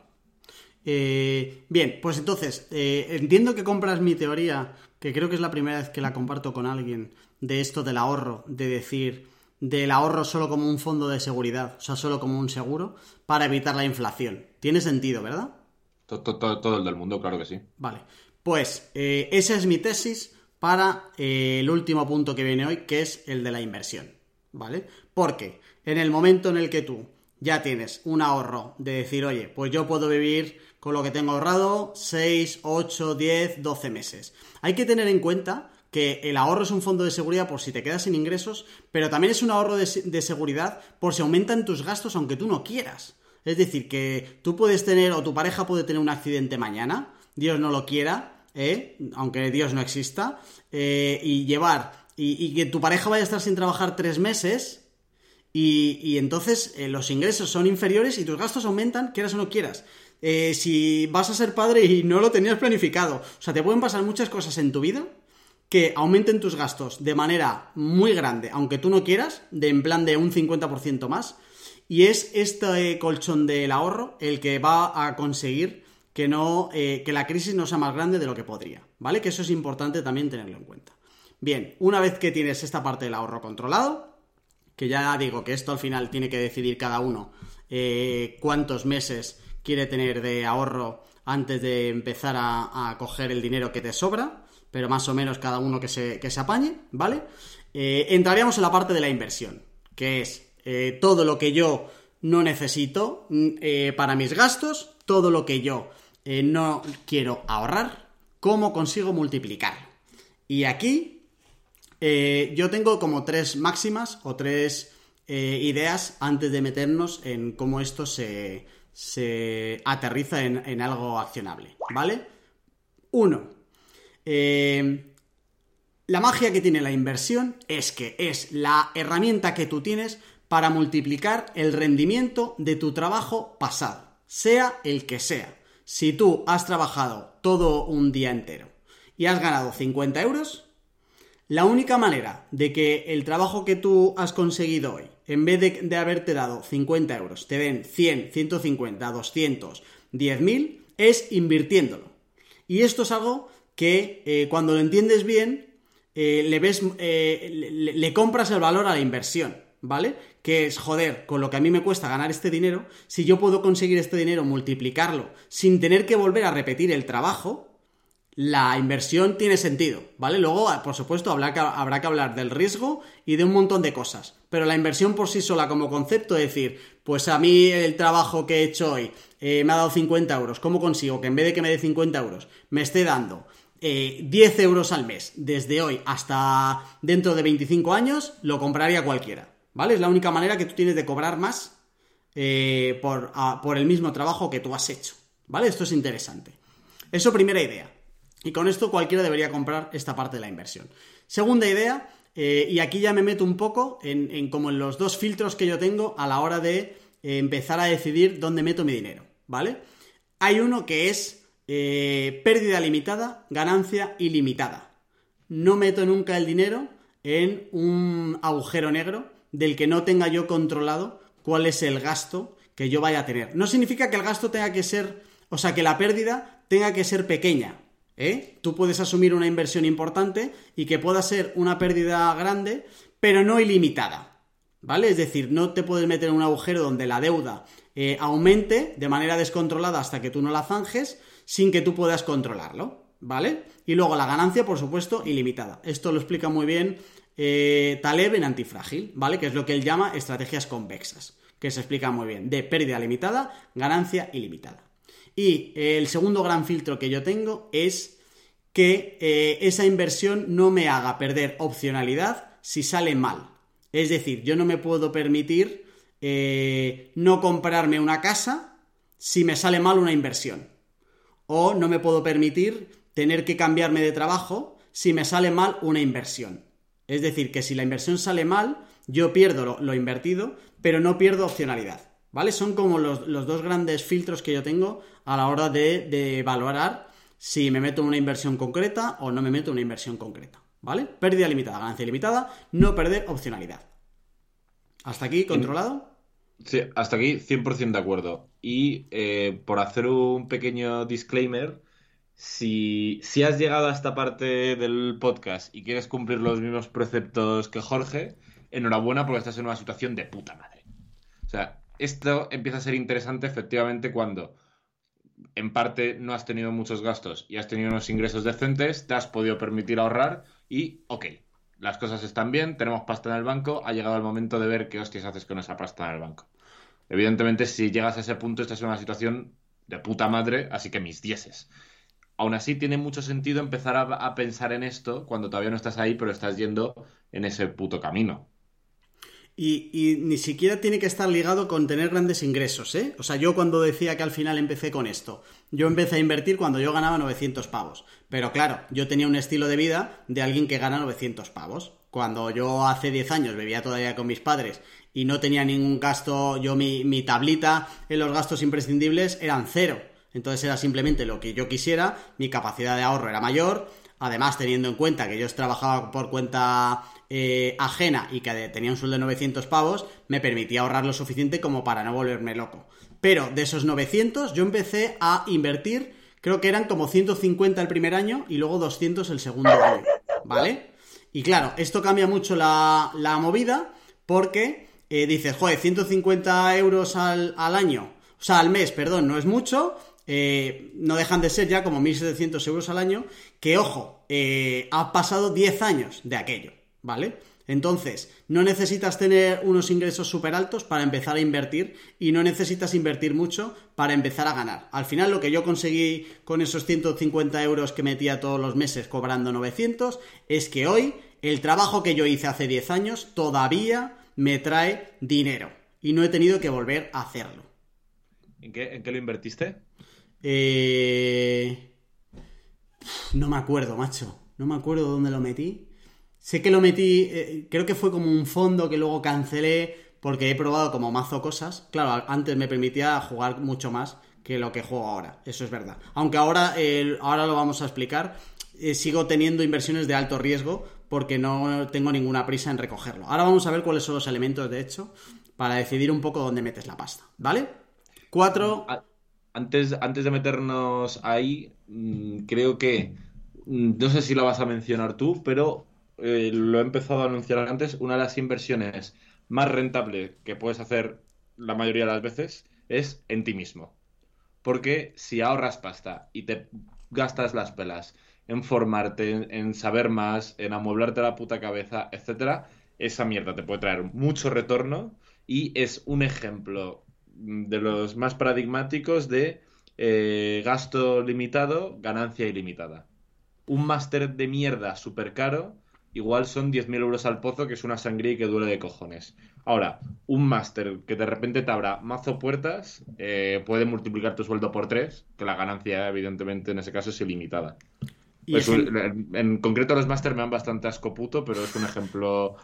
Eh, bien, pues entonces, eh, entiendo que compras mi teoría, que creo que es la primera vez que la comparto con alguien, de esto del ahorro, de decir, del ahorro solo como un fondo de seguridad, o sea, solo como un seguro, para evitar la inflación. Tiene sentido, ¿verdad? Todo, el del mundo, claro que sí. Vale. Pues eh, esa es mi tesis para eh, el último punto que viene hoy, que es el de la inversión. ¿Vale? Porque en el momento en el que tú ya tienes un ahorro de decir, oye, pues yo puedo vivir con lo que tengo ahorrado 6, 8, 10, 12 meses. Hay que tener en cuenta que el ahorro es un fondo de seguridad por si te quedas sin ingresos, pero también es un ahorro de, seguridad por si aumentan tus gastos aunque tú no quieras. Es decir, que tú puedes tener o tu pareja puede tener un accidente mañana, Dios no lo quiera, ¿eh? aunque Dios no exista, eh, y llevar, y, que tu pareja vaya a estar sin trabajar tres meses, y, entonces eh, los ingresos son inferiores y tus gastos aumentan, quieras o no quieras. si vas a ser padre y no lo tenías planificado, o sea, te pueden pasar muchas cosas en tu vida que aumenten tus gastos de manera muy grande, aunque tú no quieras, de en plan de un 50% más. Y es este colchón del ahorro el que va a conseguir que, no, eh, que la crisis no sea más grande de lo que podría, ¿vale? Que eso es importante también tenerlo en cuenta. Bien, una vez que tienes esta parte del ahorro controlado, que ya digo que esto al final tiene que decidir cada uno eh, cuántos meses quiere tener de ahorro antes de empezar a, a coger el dinero que te sobra, pero más o menos cada uno que se, se apañe, ¿vale? Eh, entraríamos en la parte de la inversión, que es eh, todo lo que yo no necesito mm, eh, para mis gastos, todo lo que yo no quiero ahorrar, cómo consigo multiplicar. Y aquí yo tengo como tres máximas o tres ideas antes de meternos en cómo esto se, se aterriza en, en algo accionable, ¿vale? Uno, eh, la magia que tiene la inversión es que es la herramienta que tú tienes para multiplicar el rendimiento de tu trabajo pasado, sea el que sea. Si tú has trabajado todo un día entero y has ganado 50 euros, la única manera de que el trabajo que tú has conseguido hoy, en vez de, de haberte dado 50 euros, te den 100, 150, 200, 10.000, es invirtiéndolo. Y esto es algo que eh, cuando lo entiendes bien, eh, le ves, eh, le, compras el valor a la inversión, ¿vale? Que es, joder, con lo que a mí me cuesta ganar este dinero, si yo puedo conseguir este dinero, multiplicarlo, sin tener que volver a repetir el trabajo, la inversión tiene sentido, ¿vale? Luego, por supuesto, habrá que, habrá que hablar del riesgo y de un montón de cosas. Pero la inversión por sí sola como concepto, es decir, pues a mí el trabajo que he hecho hoy me ha dado 50 euros, ¿cómo consigo que en vez de que me dé 50 euros, me esté dando 10 eh, euros al mes desde hoy hasta dentro de 25 años, lo compraría cualquiera. ¿Vale? Es la única manera que tú tienes de cobrar más eh, por, por el mismo trabajo que tú has hecho. ¿Vale? Esto es interesante. Eso, primera idea. Y con esto cualquiera debería comprar esta parte de la inversión. Segunda idea, eh, y aquí ya me meto un poco en, como en los dos filtros que yo tengo a la hora de empezar a decidir dónde meto mi dinero. ¿Vale? Hay uno que es eh, pérdida limitada, ganancia ilimitada. No meto nunca el dinero en un agujero negro del que no tenga yo controlado cuál es el gasto que yo vaya a tener. No significa que el gasto tenga que ser, o sea, que la pérdida tenga que ser pequeña. ¿eh? Tú puedes asumir una inversión importante y que pueda ser una pérdida grande, pero no ilimitada. ¿Vale? Es decir, no te puedes meter en un agujero donde la deuda eh, aumente de manera descontrolada hasta que tú no la zanjes sin que tú puedas controlarlo, ¿vale? Y luego la ganancia, por supuesto, ilimitada. Esto lo explica muy bien eh, Taleb en Antifrágil, ¿vale? Que es lo que él llama estrategias convexas, que se explica muy bien, de pérdida limitada, ganancia ilimitada. Y eh, el segundo gran filtro que yo tengo es que eh, esa inversión no me haga perder opcionalidad si sale mal. Es decir, yo no me puedo permitir no comprarme una casa si me sale mal una inversión o no me puedo permitir tener que cambiarme de trabajo si me sale mal una inversión. Es decir, que si la inversión sale mal, yo pierdo lo, invertido, pero no pierdo opcionalidad. ¿Vale? Son como los, los, dos grandes filtros que yo tengo a la hora de, de valorar si me meto en una inversión concreta o no me meto en una inversión concreta. ¿Vale? Pérdida limitada, ganancia limitada, no perder opcionalidad. ¿Hasta aquí controlado? Hasta aquí 100% de acuerdo. Y eh, por hacer un pequeño disclaimer, si, si has llegado a esta parte del podcast y quieres cumplir los mismos preceptos que Jorge, enhorabuena porque estás en una situación de puta madre. O sea, esto empieza a ser interesante efectivamente cuando en parte no has tenido muchos gastos y has tenido unos ingresos decentes, te has podido permitir ahorrar y, ok, las cosas están bien, tenemos pasta en el banco, ha llegado el momento de ver qué hostias haces con esa pasta en el banco. Evidentemente, si llegas a ese punto, estás en una situación de puta madre, así que mis dieces. Aún así, tiene mucho sentido empezar a, a pensar en esto cuando todavía no estás ahí, pero estás yendo en ese puto camino. Y, ni siquiera tiene que estar ligado con tener grandes ingresos, ¿eh? O sea, yo cuando decía que al final empecé con esto, yo empecé a invertir cuando yo ganaba 900 pavos. Pero claro, yo tenía un estilo de vida de alguien que gana 900 pavos. Cuando yo hace 10 años vivía todavía con mis padres y no tenía ningún gasto, yo mi, mi tablita en los gastos imprescindibles eran cero. Entonces era simplemente lo que yo quisiera, mi capacidad de ahorro era mayor, además teniendo en cuenta que yo trabajaba por cuenta eh, ajena y que tenía un sueldo de 900 pavos, me permitía ahorrar lo suficiente como para no volverme loco. Pero de esos 900 yo empecé a invertir, creo que eran como 150 el primer año y luego 200 el segundo año, ¿vale? Y claro, esto cambia mucho la, movida porque eh, dices, joder, 150 euros al, al año, o sea, al mes, perdón, no es mucho, eh, no dejan de ser ya como 1.700 euros al año, que ojo, eh, ha pasado 10 años de aquello, ¿vale? Entonces, no necesitas tener unos ingresos súper altos para empezar a invertir y no necesitas invertir mucho para empezar a ganar. Al final, lo que yo conseguí con esos 150 euros que metía todos los meses cobrando 900 es que hoy el trabajo que yo hice hace 10 años todavía me trae dinero y no he tenido que volver a hacerlo. ¿En qué, en qué lo invertiste? Eh... No me acuerdo, macho. No me acuerdo dónde lo metí. Sé que lo metí, eh, creo que fue como un fondo que luego cancelé porque he probado como mazo cosas. Claro, antes me permitía jugar mucho más que lo que juego ahora. Eso es verdad. Aunque ahora, ahora lo vamos a explicar. Eh, sigo teniendo inversiones de alto riesgo porque no tengo ninguna prisa en recogerlo. Ahora vamos a ver cuáles son los elementos, de hecho, para decidir un poco dónde metes la pasta. ¿Vale? Cuatro. Antes, antes de meternos ahí, mm, creo que, mm, no sé si lo vas a mencionar tú, pero eh, lo he empezado a anunciar antes, una de las inversiones más rentables que puedes hacer la mayoría de las veces es en ti mismo. Porque si ahorras pasta y te gastas las pelas en formarte, en, en saber más, en amueblarte la puta cabeza, etcétera, esa mierda te puede traer mucho retorno y es un ejemplo de los más paradigmáticos de eh, gasto limitado, ganancia ilimitada. Un máster de mierda súper caro, igual son 10.000 euros al pozo, que es una sangría y que duele de cojones. Ahora, un máster que de repente te abra mazo puertas, eh, puede multiplicar tu sueldo por tres, que la ganancia, evidentemente, en ese caso es ilimitada. Pues, en, en, concreto, los máster me dan bastante asco puto, pero es un ejemplo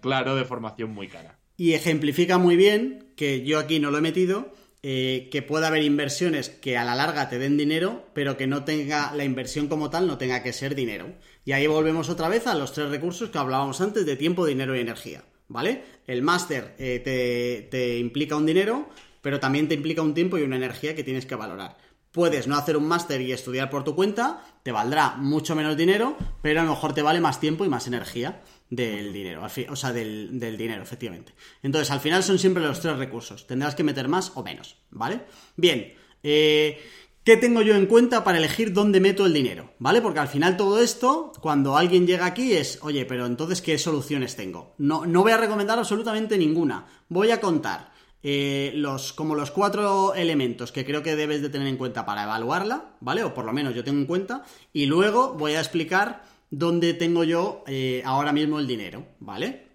claro de formación muy cara. Y ejemplifica muy bien, que yo aquí no lo he metido, eh, que pueda haber inversiones que a la larga te den dinero, pero que no tenga la inversión como tal, no tenga que ser dinero. Y ahí volvemos otra vez a los tres recursos que hablábamos antes de tiempo, dinero y energía. ¿Vale? El máster eh, te, te implica un dinero, pero también te implica un tiempo y una energía que tienes que valorar. Puedes no hacer un máster y estudiar por tu cuenta, te valdrá mucho menos dinero, pero a lo mejor te vale más tiempo y más energía del dinero, o sea, del, del, dinero, efectivamente. Entonces, al final son siempre los tres recursos. Tendrás que meter más o menos, ¿vale? Bien, eh, ¿qué tengo yo en cuenta para elegir dónde meto el dinero? ¿Vale? Porque al final todo esto, cuando alguien llega aquí es, oye, pero entonces, ¿qué soluciones tengo? No, no voy a recomendar absolutamente ninguna. Voy a contar eh, los, como los cuatro elementos que creo que debes de tener en cuenta para evaluarla, ¿vale? O por lo menos yo tengo en cuenta. Y luego voy a explicar dónde tengo yo eh, ahora mismo el dinero, ¿vale?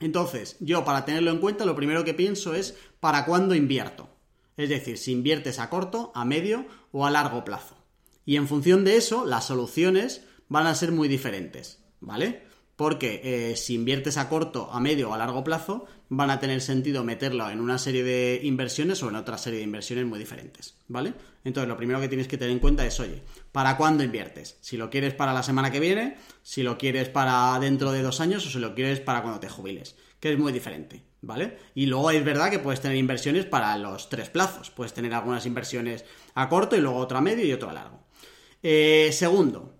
Entonces, yo para tenerlo en cuenta, lo primero que pienso es para cuándo invierto. Es decir, si inviertes a corto, a medio o a largo plazo. Y en función de eso, las soluciones van a ser muy diferentes, ¿vale? Porque eh, si inviertes a corto, a medio o a largo plazo, van a tener sentido meterlo en una serie de inversiones o en otra serie de inversiones muy diferentes, ¿vale? Entonces, lo primero que tienes que tener en cuenta es, oye, ¿para cuándo inviertes? Si lo quieres para la semana que viene, si lo quieres para dentro de dos años o si lo quieres para cuando te jubiles, que es muy diferente, ¿vale? Y luego es verdad que puedes tener inversiones para los tres plazos, puedes tener algunas inversiones a corto y luego otro a medio y otro a largo. Eh, segundo,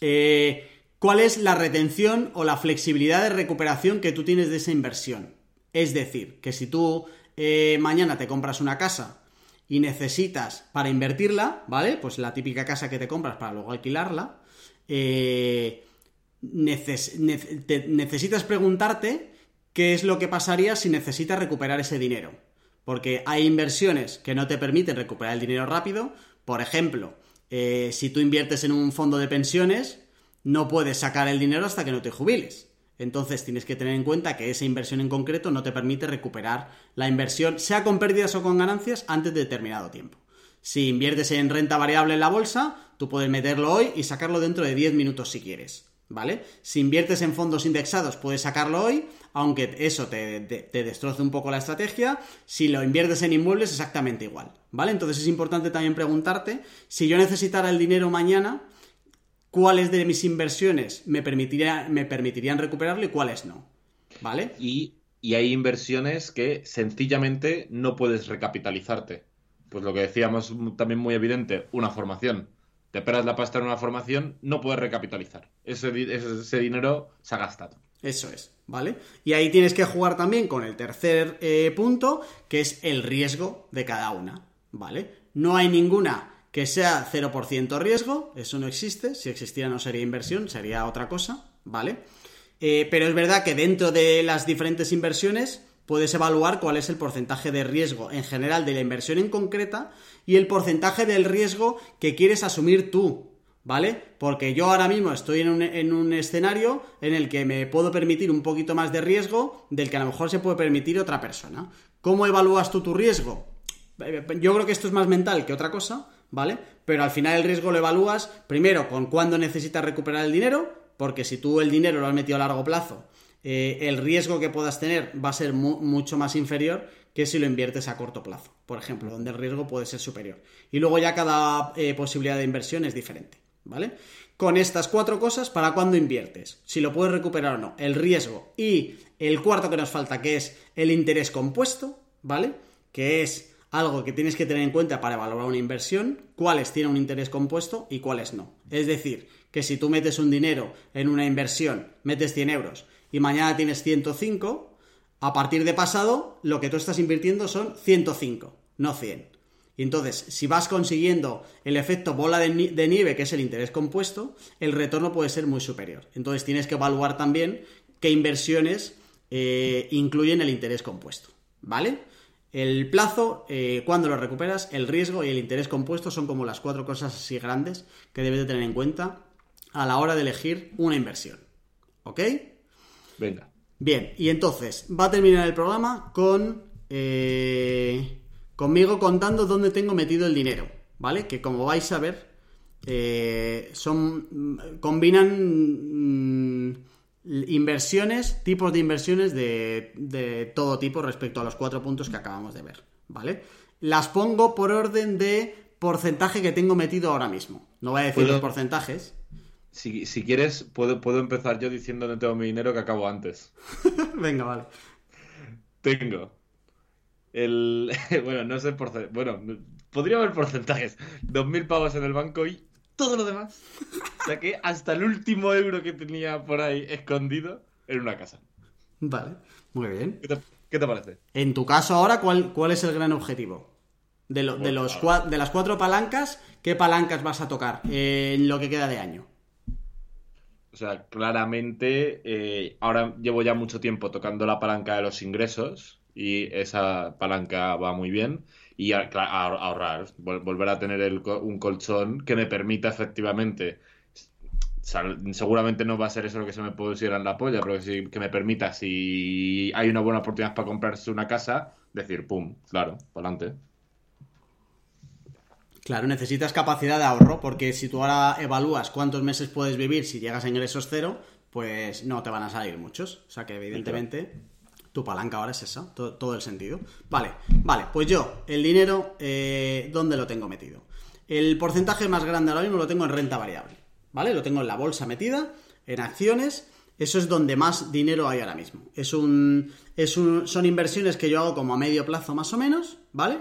eh, cuál es la retención o la flexibilidad de recuperación que tú tienes de esa inversión. Es decir, que si tú eh, mañana te compras una casa y necesitas para invertirla, ¿vale? Pues la típica casa que te compras para luego alquilarla, eh, necesitas preguntarte qué es lo que pasaría si necesitas recuperar ese dinero. Porque hay inversiones que no te permiten recuperar el dinero rápido. Por ejemplo, eh, si tú inviertes en un fondo de pensiones, no puedes sacar el dinero hasta que no te jubiles. Entonces tienes que tener en cuenta que esa inversión en concreto no te permite recuperar la inversión, sea con pérdidas o con ganancias, antes de determinado tiempo. Si inviertes en renta variable en la bolsa, tú puedes meterlo hoy y sacarlo dentro de 10 minutos si quieres. ¿Vale? Si inviertes en fondos indexados, puedes sacarlo hoy, aunque eso te, te, destroce un poco la estrategia. Si lo inviertes en inmuebles, exactamente igual. ¿Vale? Entonces es importante también preguntarte si yo necesitara el dinero mañana, cuáles de mis inversiones me, me permitirían recuperarlo y cuáles no. ¿Vale? Y, hay inversiones que sencillamente no puedes recapitalizarte. Pues lo que decíamos también muy evidente, una formación. Te esperas la pasta en una formación, no puedes recapitalizar. Ese, ese, dinero se ha gastado. Eso es, ¿vale? Y ahí tienes que jugar también con el tercer eh, punto, que es el riesgo de cada una, ¿vale? No hay ninguna que sea 0% riesgo, eso no existe, si existiera no sería inversión, sería otra cosa, ¿vale? Eh, pero es verdad que dentro de las diferentes inversiones puedes evaluar cuál es el porcentaje de riesgo en general de la inversión en concreta y el porcentaje del riesgo que quieres asumir tú, ¿vale? Porque yo ahora mismo estoy en un, en un, escenario en el que me puedo permitir un poquito más de riesgo del que a lo mejor se puede permitir otra persona. ¿Cómo evalúas tú tu riesgo? Eh, yo creo que esto es más mental que otra cosa, ¿vale? Pero al final el riesgo lo evalúas primero con cuándo necesitas recuperar el dinero, porque si tú el dinero lo has metido a largo plazo, eh, el riesgo que puedas tener va a ser mucho más inferior que si lo inviertes a corto plazo, por ejemplo, donde el riesgo puede ser superior. Y luego ya cada eh, posibilidad de inversión es diferente, ¿vale? Con estas cuatro cosas, ¿para cuándo inviertes? Si lo puedes recuperar o no, el riesgo y el cuarto que nos falta, que es el interés compuesto, ¿vale? Que es algo que tienes que tener en cuenta para valorar una inversión, cuáles tienen un interés compuesto y cuáles no. Es decir, que si tú metes un dinero en una inversión, metes 100 euros y mañana tienes 105, a partir de pasado lo que tú estás invirtiendo son 105, no 100. Y entonces, si vas consiguiendo el efecto bola de, nieve, que es el interés compuesto, el retorno puede ser muy superior. Entonces tienes que evaluar también qué inversiones eh, incluyen el interés compuesto. ¿Vale? El plazo, eh, cuando lo recuperas, el riesgo y el interés compuesto son como las cuatro cosas así grandes que debes de tener en cuenta a la hora de elegir una inversión. ¿Ok? Venga. Bien, y entonces va a terminar el programa con eh, conmigo contando dónde tengo metido el dinero, ¿vale? Que como vais a ver, eh, son combinan mm, inversiones, tipos de inversiones de, todo tipo respecto a los cuatro puntos que acabamos de ver, ¿vale? Las pongo por orden de porcentaje que tengo metido ahora mismo. No voy a decir los porcentajes. Si, quieres, puedo, puedo empezar yo diciendo dónde tengo mi dinero que acabo antes. Venga, vale. Tengo el... bueno, no sé por... Bueno, podría haber porcentajes. 2.000 pavos en el banco y todo lo demás. Saqué hasta el último euro que tenía por ahí escondido en una casa. Vale, muy bien. ¿Qué te, parece? En tu caso ahora, ¿cuál, cuál es el gran objetivo? De, de, pues los, de las cuatro palancas, ¿qué palancas vas a tocar en lo que queda de año? O sea, claramente, eh, ahora llevo ya mucho tiempo tocando la palanca de los ingresos y esa palanca va muy bien y ahorrar, volver a tener un colchón que me permita efectivamente, seguramente no va a ser eso lo que se me pusiera en la polla, pero sí que me permita, si hay una buena oportunidad para comprarse una casa, decir, pum, claro, para adelante. Claro, necesitas capacidad de ahorro, porque si tú ahora evalúas cuántos meses puedes vivir si llegas a ingresos cero, pues no te van a salir muchos. O sea que evidentemente tu palanca ahora es esa, todo, el sentido. Vale, vale, pues yo, el dinero, eh, ¿dónde lo tengo metido? El porcentaje más grande ahora mismo lo tengo en renta variable, ¿vale? Lo tengo en la bolsa metida, en acciones, eso es donde más dinero hay ahora mismo. Es un, es un, son inversiones que yo hago como a medio plazo más o menos, ¿vale?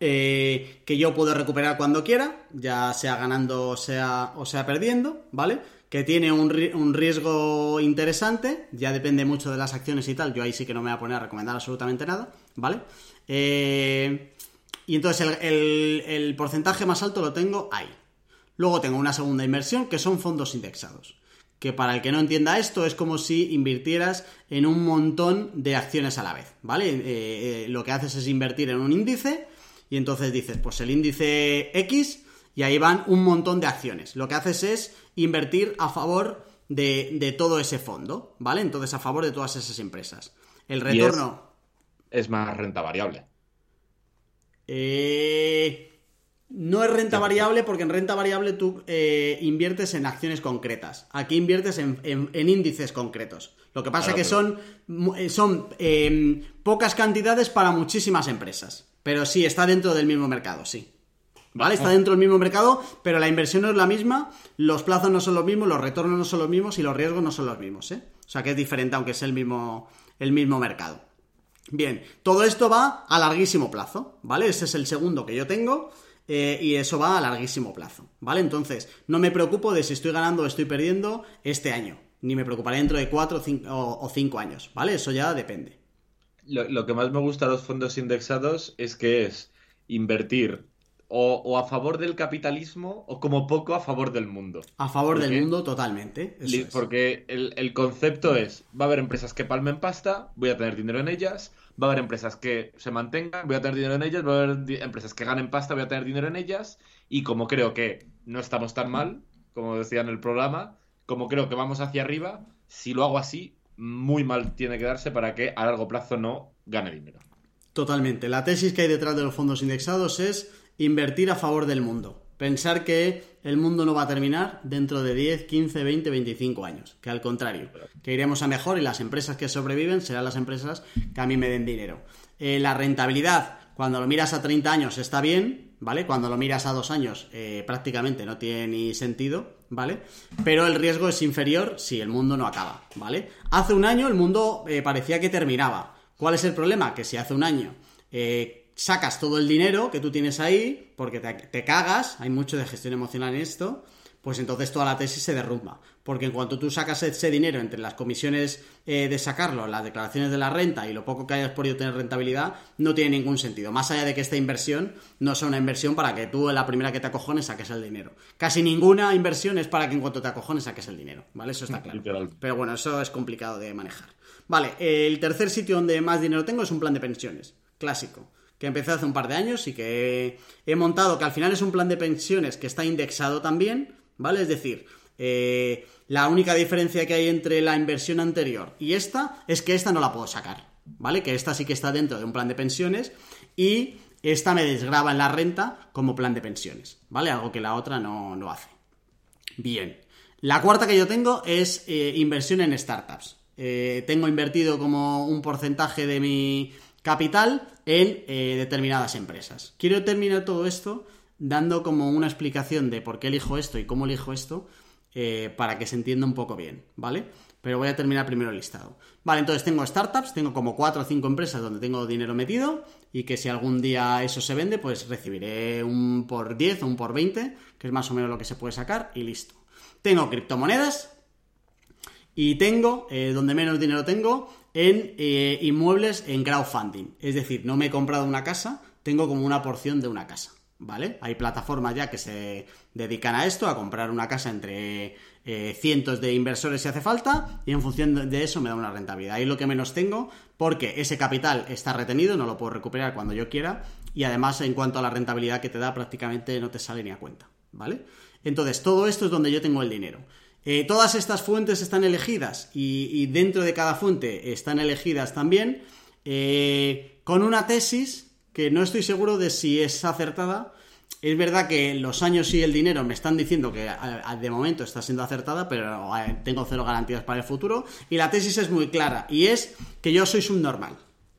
Eh, que yo puedo recuperar cuando quiera, ya sea ganando sea, o sea perdiendo, ¿vale? Que tiene un, riesgo interesante, ya depende mucho de las acciones y tal, yo ahí sí que no me voy a poner a recomendar absolutamente nada, ¿vale? Eh, y entonces el, el porcentaje más alto lo tengo ahí. Luego tengo una segunda inversión que son fondos indexados que para el que no entienda esto es como si invirtieras en un montón de acciones a la vez, ¿vale? Eh, eh, lo que haces es invertir en un índice y entonces dices, pues el índice X y ahí van un montón de acciones. Lo que haces es invertir a favor de, todo ese fondo, ¿vale? Entonces a favor de todas esas empresas. El retorno... Es, es, más renta variable. Eh... No es renta variable porque en renta variable tú eh, inviertes en acciones concretas. Aquí inviertes en, índices concretos. Lo que pasa es que son, eh, son em, pocas cantidades para muchísimas empresas. Pero sí, está dentro del mismo mercado, sí. ¿Vale? Está dentro del mismo mercado, pero la inversión no es la misma, los plazos no son los mismos, los retornos no son los mismos y los riesgos no son los mismos, ¿eh? O sea que es diferente aunque sea el mismo, el mismo mercado. Bien, todo esto va a larguísimo plazo, ¿vale? Ese es el segundo que yo tengo. Eh, y eso va a larguísimo plazo, ¿vale? Entonces, no me preocupo de si estoy ganando o estoy perdiendo este año, ni me preocuparé dentro de cuatro o cinco años, ¿vale? Eso ya depende. Lo, que más me gusta de los fondos indexados es que es invertir o, a favor del capitalismo o como poco a favor del mundo. A favor del mundo totalmente. Porque el, el, concepto es, va a haber empresas que palmen pasta, voy a tener dinero en ellas, va a haber empresas que se mantengan, voy a tener dinero en ellas, va a haber empresas que ganen pasta, voy a tener dinero en ellas, y como creo que no estamos tan mal, como decía en el programa, como creo que vamos hacia arriba, si lo hago así, muy mal tiene que darse para que a largo plazo no gane dinero. Totalmente. La tesis que hay detrás de los fondos indexados es invertir a favor del mundo. Pensar que el mundo no va a terminar dentro de 10, 15, 20, 25 años. Que al contrario, que iremos a mejor y las empresas que sobreviven serán las empresas que a mí me den dinero. Eh, la rentabilidad, cuando lo miras a 30 años, está bien, ¿vale? Cuando lo miras a dos años, eh, prácticamente no tiene ni sentido, ¿vale? Pero el riesgo es inferior si el mundo no acaba, ¿vale? Hace un año el mundo eh, parecía que terminaba. ¿Cuál es el problema? Que si hace un año sacas todo el dinero que tú tienes ahí, porque te, cagas, hay mucho de gestión emocional en esto, pues entonces toda la tesis se derrumba. Porque en cuanto tú sacas ese dinero entre las comisiones eh, de sacarlo, las declaraciones de la renta y lo poco que hayas podido tener rentabilidad, no tiene ningún sentido. Más allá de que esta inversión no sea una inversión para que tú en la primera que te acojones saques el dinero. Casi ninguna inversión es para que en cuanto te acojones saques el dinero, ¿vale? Eso está claro. Pero bueno, eso es complicado de manejar. Vale, el tercer sitio donde más dinero tengo es un plan de pensiones. Clásico que empecé hace un par de años y que he, montado, que al final es un plan de pensiones que está indexado también, ¿vale? Es decir, eh, la única diferencia que hay entre la inversión anterior y esta es que esta no la puedo sacar, ¿vale? Que esta sí que está dentro de un plan de pensiones y esta me desgraba en la renta como plan de pensiones, ¿vale? Algo que la otra no, no hace. Bien. La cuarta que yo tengo es eh, inversión en startups. Eh, tengo invertido como un porcentaje de mi, capital en eh, determinadas empresas. Quiero terminar todo esto dando como una explicación de por qué elijo esto y cómo elijo esto eh, para que se entienda un poco bien, ¿vale? Pero voy a terminar primero el listado. Vale, entonces tengo startups, tengo como 4 o 5 empresas donde tengo dinero metido y que si algún día eso se vende, pues recibiré un por 10 o un por 20, que es más o menos lo que se puede sacar y listo. Tengo criptomonedas y tengo, eh, donde menos dinero tengo, en eh, inmuebles en crowdfunding. Es decir, no me he comprado una casa, tengo como una porción de una casa. ¿Vale? Hay plataformas ya que se dedican a esto, a comprar una casa entre eh, cientos de inversores si hace falta, y en función de eso me da una rentabilidad. Ahí lo que menos tengo, porque ese capital está retenido, no lo puedo recuperar cuando yo quiera, y además en cuanto a la rentabilidad que te da, prácticamente no te sale ni a cuenta. ¿Vale? Entonces, todo esto es donde yo tengo el dinero. Eh, todas estas fuentes están elegidas y, dentro de cada fuente están elegidas también eh, con una tesis que no estoy seguro de si es acertada, Es verdad que los años y el dinero me están diciendo que de momento está siendo acertada, pero tengo cero garantías para el futuro. Y la tesis es muy clara, y es que yo soy subnormal,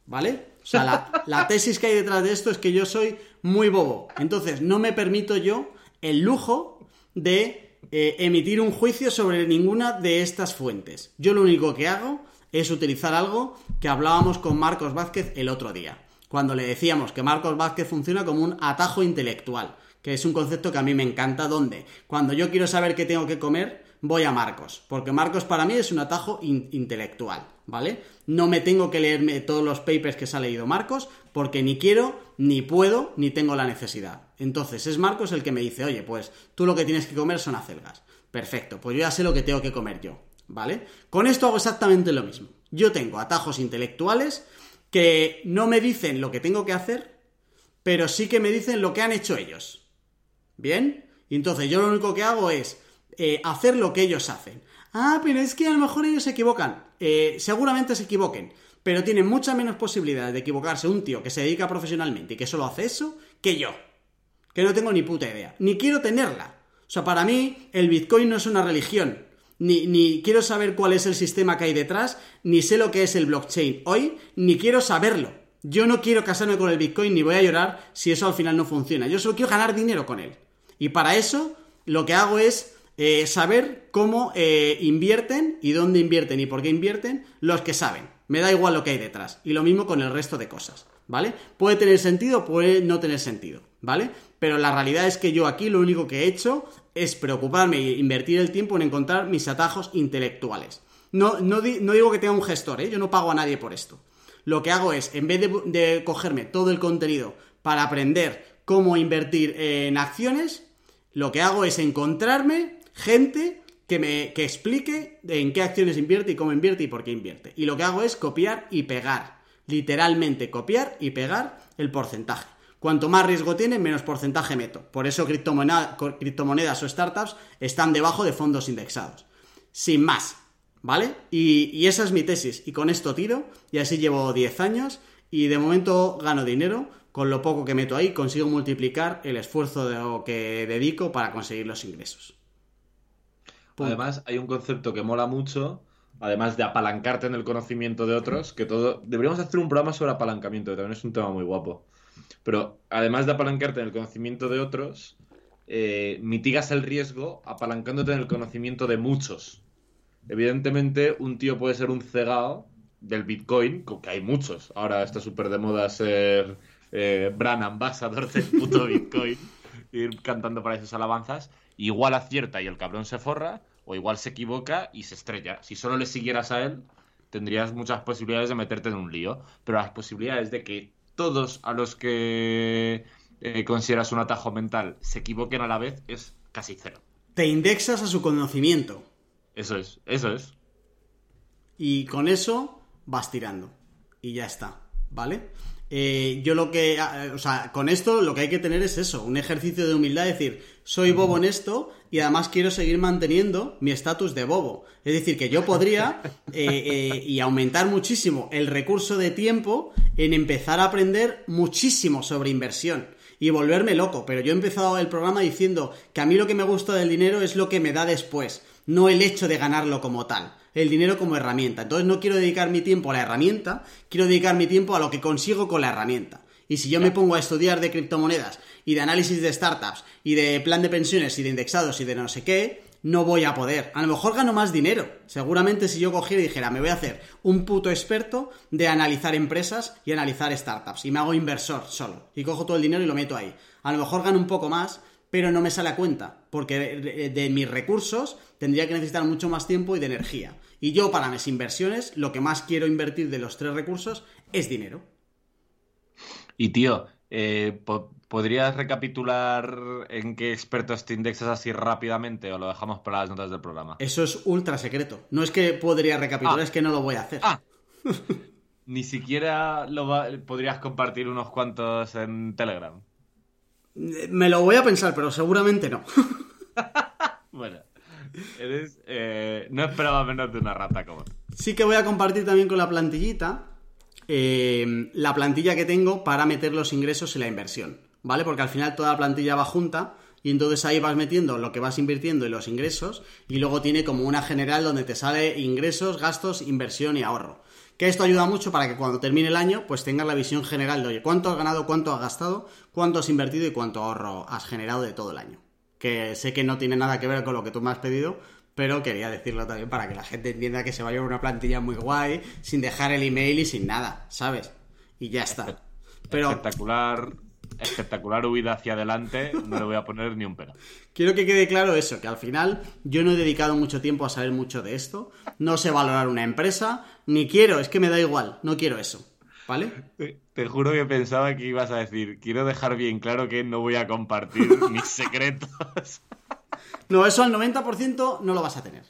¿vale? O sea, la, tesis que hay detrás de esto es que yo soy muy bobo. Entonces, no me permito yo el lujo de eh, emitir un juicio sobre ninguna de estas fuentes. Yo lo único que hago es utilizar algo que hablábamos con Marcos Vázquez el otro día cuando le decíamos que Marcos Vázquez funciona como un atajo intelectual, que es un concepto que a mí me encanta, donde cuando yo quiero saber qué tengo que comer, voy a Marcos, porque Marcos para mí es un atajo intelectual, ¿vale? No me tengo que leerme todos los papers que se ha leído Marcos, porque ni quiero, ni puedo, ni tengo la necesidad. Entonces es Marcos el que me dice, oye, pues tú lo que tienes que comer son acelgas. Perfecto, pues yo ya sé lo que tengo que comer yo, ¿vale? Con esto hago exactamente lo mismo. Yo tengo atajos intelectuales que no me dicen lo que tengo que hacer, pero sí que me dicen lo que han hecho ellos. ¿Bien? Y entonces yo lo único que hago es eh, hacer lo que ellos hacen. Ah, pero es que a lo mejor ellos se equivocan. Eh, seguramente se equivoquen, pero tienen mucha menos posibilidad de equivocarse un tío que se dedica profesionalmente y que solo hace eso que yo. Que no tengo ni puta idea. Ni quiero tenerla. O sea, para mí el Bitcoin no es una religión ni, quiero saber cuál es el sistema que hay detrás, ni sé lo que es el blockchain hoy, ni quiero saberlo. Yo no quiero casarme con el Bitcoin ni voy a llorar si eso al final no funciona. Yo solo quiero ganar dinero con él. Y para eso lo que hago es eh, saber cómo eh, invierten y dónde invierten y por qué invierten los que saben. Me da igual lo que hay detrás. Y lo mismo con el resto de cosas. ¿Vale? Puede tener sentido, puede no tener sentido. ¿Vale? Pero la realidad es que yo aquí lo único que he hecho es preocuparme e invertir el tiempo en encontrar mis atajos intelectuales. No, no, digo que tenga un gestor, ¿eh? yo no pago a nadie por esto. Lo que hago es, en vez de, cogerme todo el contenido para aprender cómo invertir en acciones, lo que hago es encontrarme gente que me que explique en qué acciones invierte y cómo invierte y por qué invierte. Y lo que hago es copiar y pegar. Literalmente copiar y pegar el porcentaje. Cuanto más riesgo tiene, menos porcentaje meto. Por eso criptomonedas o startups están debajo de fondos indexados. Sin más, ¿vale? Y, esa es mi tesis. Y con esto tiro, y así llevo 10 años, y de momento gano dinero. Con lo poco que meto ahí, consigo multiplicar el esfuerzo de lo que dedico para conseguir los ingresos. Además, hay un concepto que mola mucho, además de apalancarte en el conocimiento de otros, que todo. Deberíamos hacer un programa sobre apalancamiento, que también es un tema muy guapo. Pero además de apalancarte en el conocimiento de otros, eh, mitigas el riesgo apalancándote en el conocimiento de muchos. Evidentemente, un tío puede ser un cegado del Bitcoin, que hay muchos. Ahora está súper de moda ser eh, brand ambassador del puto Bitcoin, ir cantando para esas alabanzas. Igual acierta y el cabrón se forra, o igual se equivoca y se estrella. Si solo le siguieras a él, tendrías muchas posibilidades de meterte en un lío. Pero las posibilidades de que todos a los que eh, consideras un atajo mental se equivoquen a la vez es casi cero. Te indexas a su conocimiento. Eso es, eso es. Y con eso vas tirando. Y ya está, ¿vale? Eh, yo lo que, ah, o sea, con esto lo que hay que tener es eso, un ejercicio de humildad, decir, soy bobo en esto y además quiero seguir manteniendo mi estatus de bobo. Es decir, que yo podría eh, eh, y aumentar muchísimo el recurso de tiempo en empezar a aprender muchísimo sobre inversión y volverme loco, pero yo he empezado el programa diciendo que a mí lo que me gusta del dinero es lo que me da después, no el hecho de ganarlo como tal el dinero como herramienta. Entonces no quiero dedicar mi tiempo a la herramienta, quiero dedicar mi tiempo a lo que consigo con la herramienta. Y si yo me pongo a estudiar de criptomonedas y de análisis de startups y de plan de pensiones y de indexados y de no sé qué, no voy a poder. A lo mejor gano más dinero. Seguramente si yo cogiera y dijera, me voy a hacer un puto experto de analizar empresas y analizar startups y me hago inversor solo y cojo todo el dinero y lo meto ahí. A lo mejor gano un poco más, pero no me sale a cuenta, porque de, mis recursos tendría que necesitar mucho más tiempo y de energía. Y yo para mis inversiones lo que más quiero invertir de los tres recursos es dinero. Y tío, eh, ¿podrías recapitular en qué expertos te indexas así rápidamente o lo dejamos para las notas del programa? Eso es ultra secreto. No es que podría recapitular, ah. es que no lo voy a hacer. Ah. Ni siquiera lo podrías compartir unos cuantos en Telegram. Me lo voy a pensar, pero seguramente no. bueno. Eres, eh, no esperaba menos de una rata como. Sí que voy a compartir también con la plantillita eh, la plantilla que tengo para meter los ingresos y la inversión. ¿vale? Porque al final toda la plantilla va junta y entonces ahí vas metiendo lo que vas invirtiendo y los ingresos y luego tiene como una general donde te sale ingresos, gastos, inversión y ahorro. Que esto ayuda mucho para que cuando termine el año pues tengas la visión general de, oye, cuánto has ganado, cuánto has gastado, cuánto has invertido y cuánto ahorro has generado de todo el año. Que sé que no tiene nada que ver con lo que tú me has pedido, pero quería decirlo también para que la gente entienda que se vaya a una plantilla muy guay, sin dejar el email y sin nada, ¿sabes? Y ya está. Pero... Espectacular espectacular huida hacia adelante, no le voy a poner ni un pero. Quiero que quede claro eso, que al final yo no he dedicado mucho tiempo a saber mucho de esto, no sé valorar una empresa, ni quiero, es que me da igual, no quiero eso, ¿vale? Te, juro que pensaba que ibas a decir, quiero dejar bien claro que no voy a compartir mis secretos. No, eso al 90% no lo vas a tener,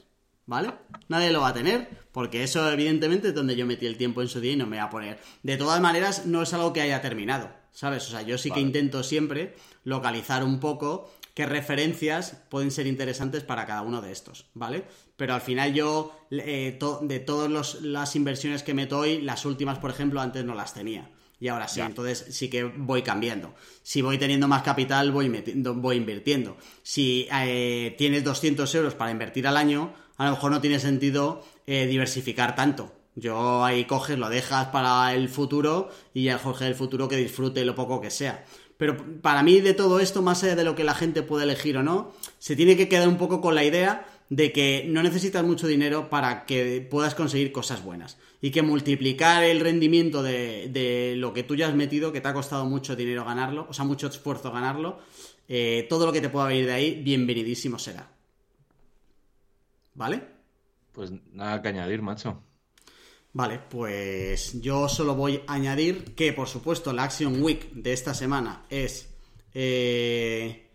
¿vale? Nadie lo va a tener, porque eso evidentemente es donde yo metí el tiempo en su día y no me voy a poner. De todas maneras, no es algo que haya terminado ¿sabes? O sea, yo sí que intento siempre localizar un poco qué referencias pueden ser interesantes para cada uno de estos, ¿vale? Pero al final yo, eh, de todas las inversiones que meto hoy, las últimas, por ejemplo, antes no las tenía. Y ahora sí, entonces sí que voy cambiando. Si voy teniendo más capital, voy, metiendo, voy invirtiendo. Si eh, tienes 200 euros para invertir al año, a lo mejor no tiene sentido eh, diversificar tanto. Yo ahí coges, lo dejas para el futuro y el Jorge del futuro que disfrute lo poco que sea. Pero para mí de todo esto, más allá de lo que la gente puede elegir o no, se tiene que quedar un poco con la idea de que no necesitas mucho dinero para que puedas conseguir cosas buenas. Y que multiplicar el rendimiento de, lo que tú ya has metido, que te ha costado mucho dinero ganarlo, o sea, mucho esfuerzo ganarlo, eh, todo lo que te pueda venir de ahí, bienvenidísimo será. ¿Vale? Pues nada que añadir, macho. Vale, pues yo solo voy a añadir que, por supuesto, la Action Week de esta semana es eh,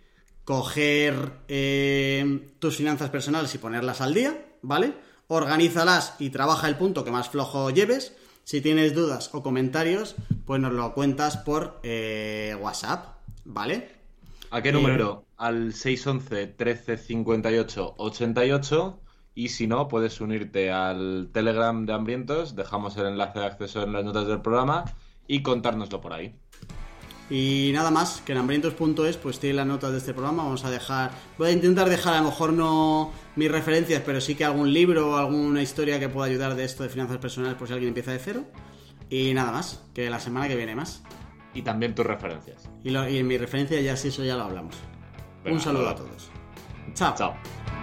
coger eh, tus finanzas personales y ponerlas al día, ¿vale? Organízalas y trabaja el punto que más flojo lleves. Si tienes dudas o comentarios, pues nos lo cuentas por eh, WhatsApp, ¿vale? ¿A qué número? Al 611 13 58 88 y si no, puedes unirte al Telegram de Hambrientos, dejamos el enlace de acceso en las notas del programa y contárnoslo por ahí. Y nada más, que en hambrientos.es pues tiene las notas de este programa, vamos a dejar, voy a intentar dejar a lo mejor no mis referencias, pero sí que algún libro o alguna historia que pueda ayudar de esto de finanzas personales por si alguien empieza de cero. Y nada más, que la semana que viene más. Y también tus referencias. Y, en mi referencia ya sí, eso ya lo hablamos. Un saludo a todos. Chao. Chao.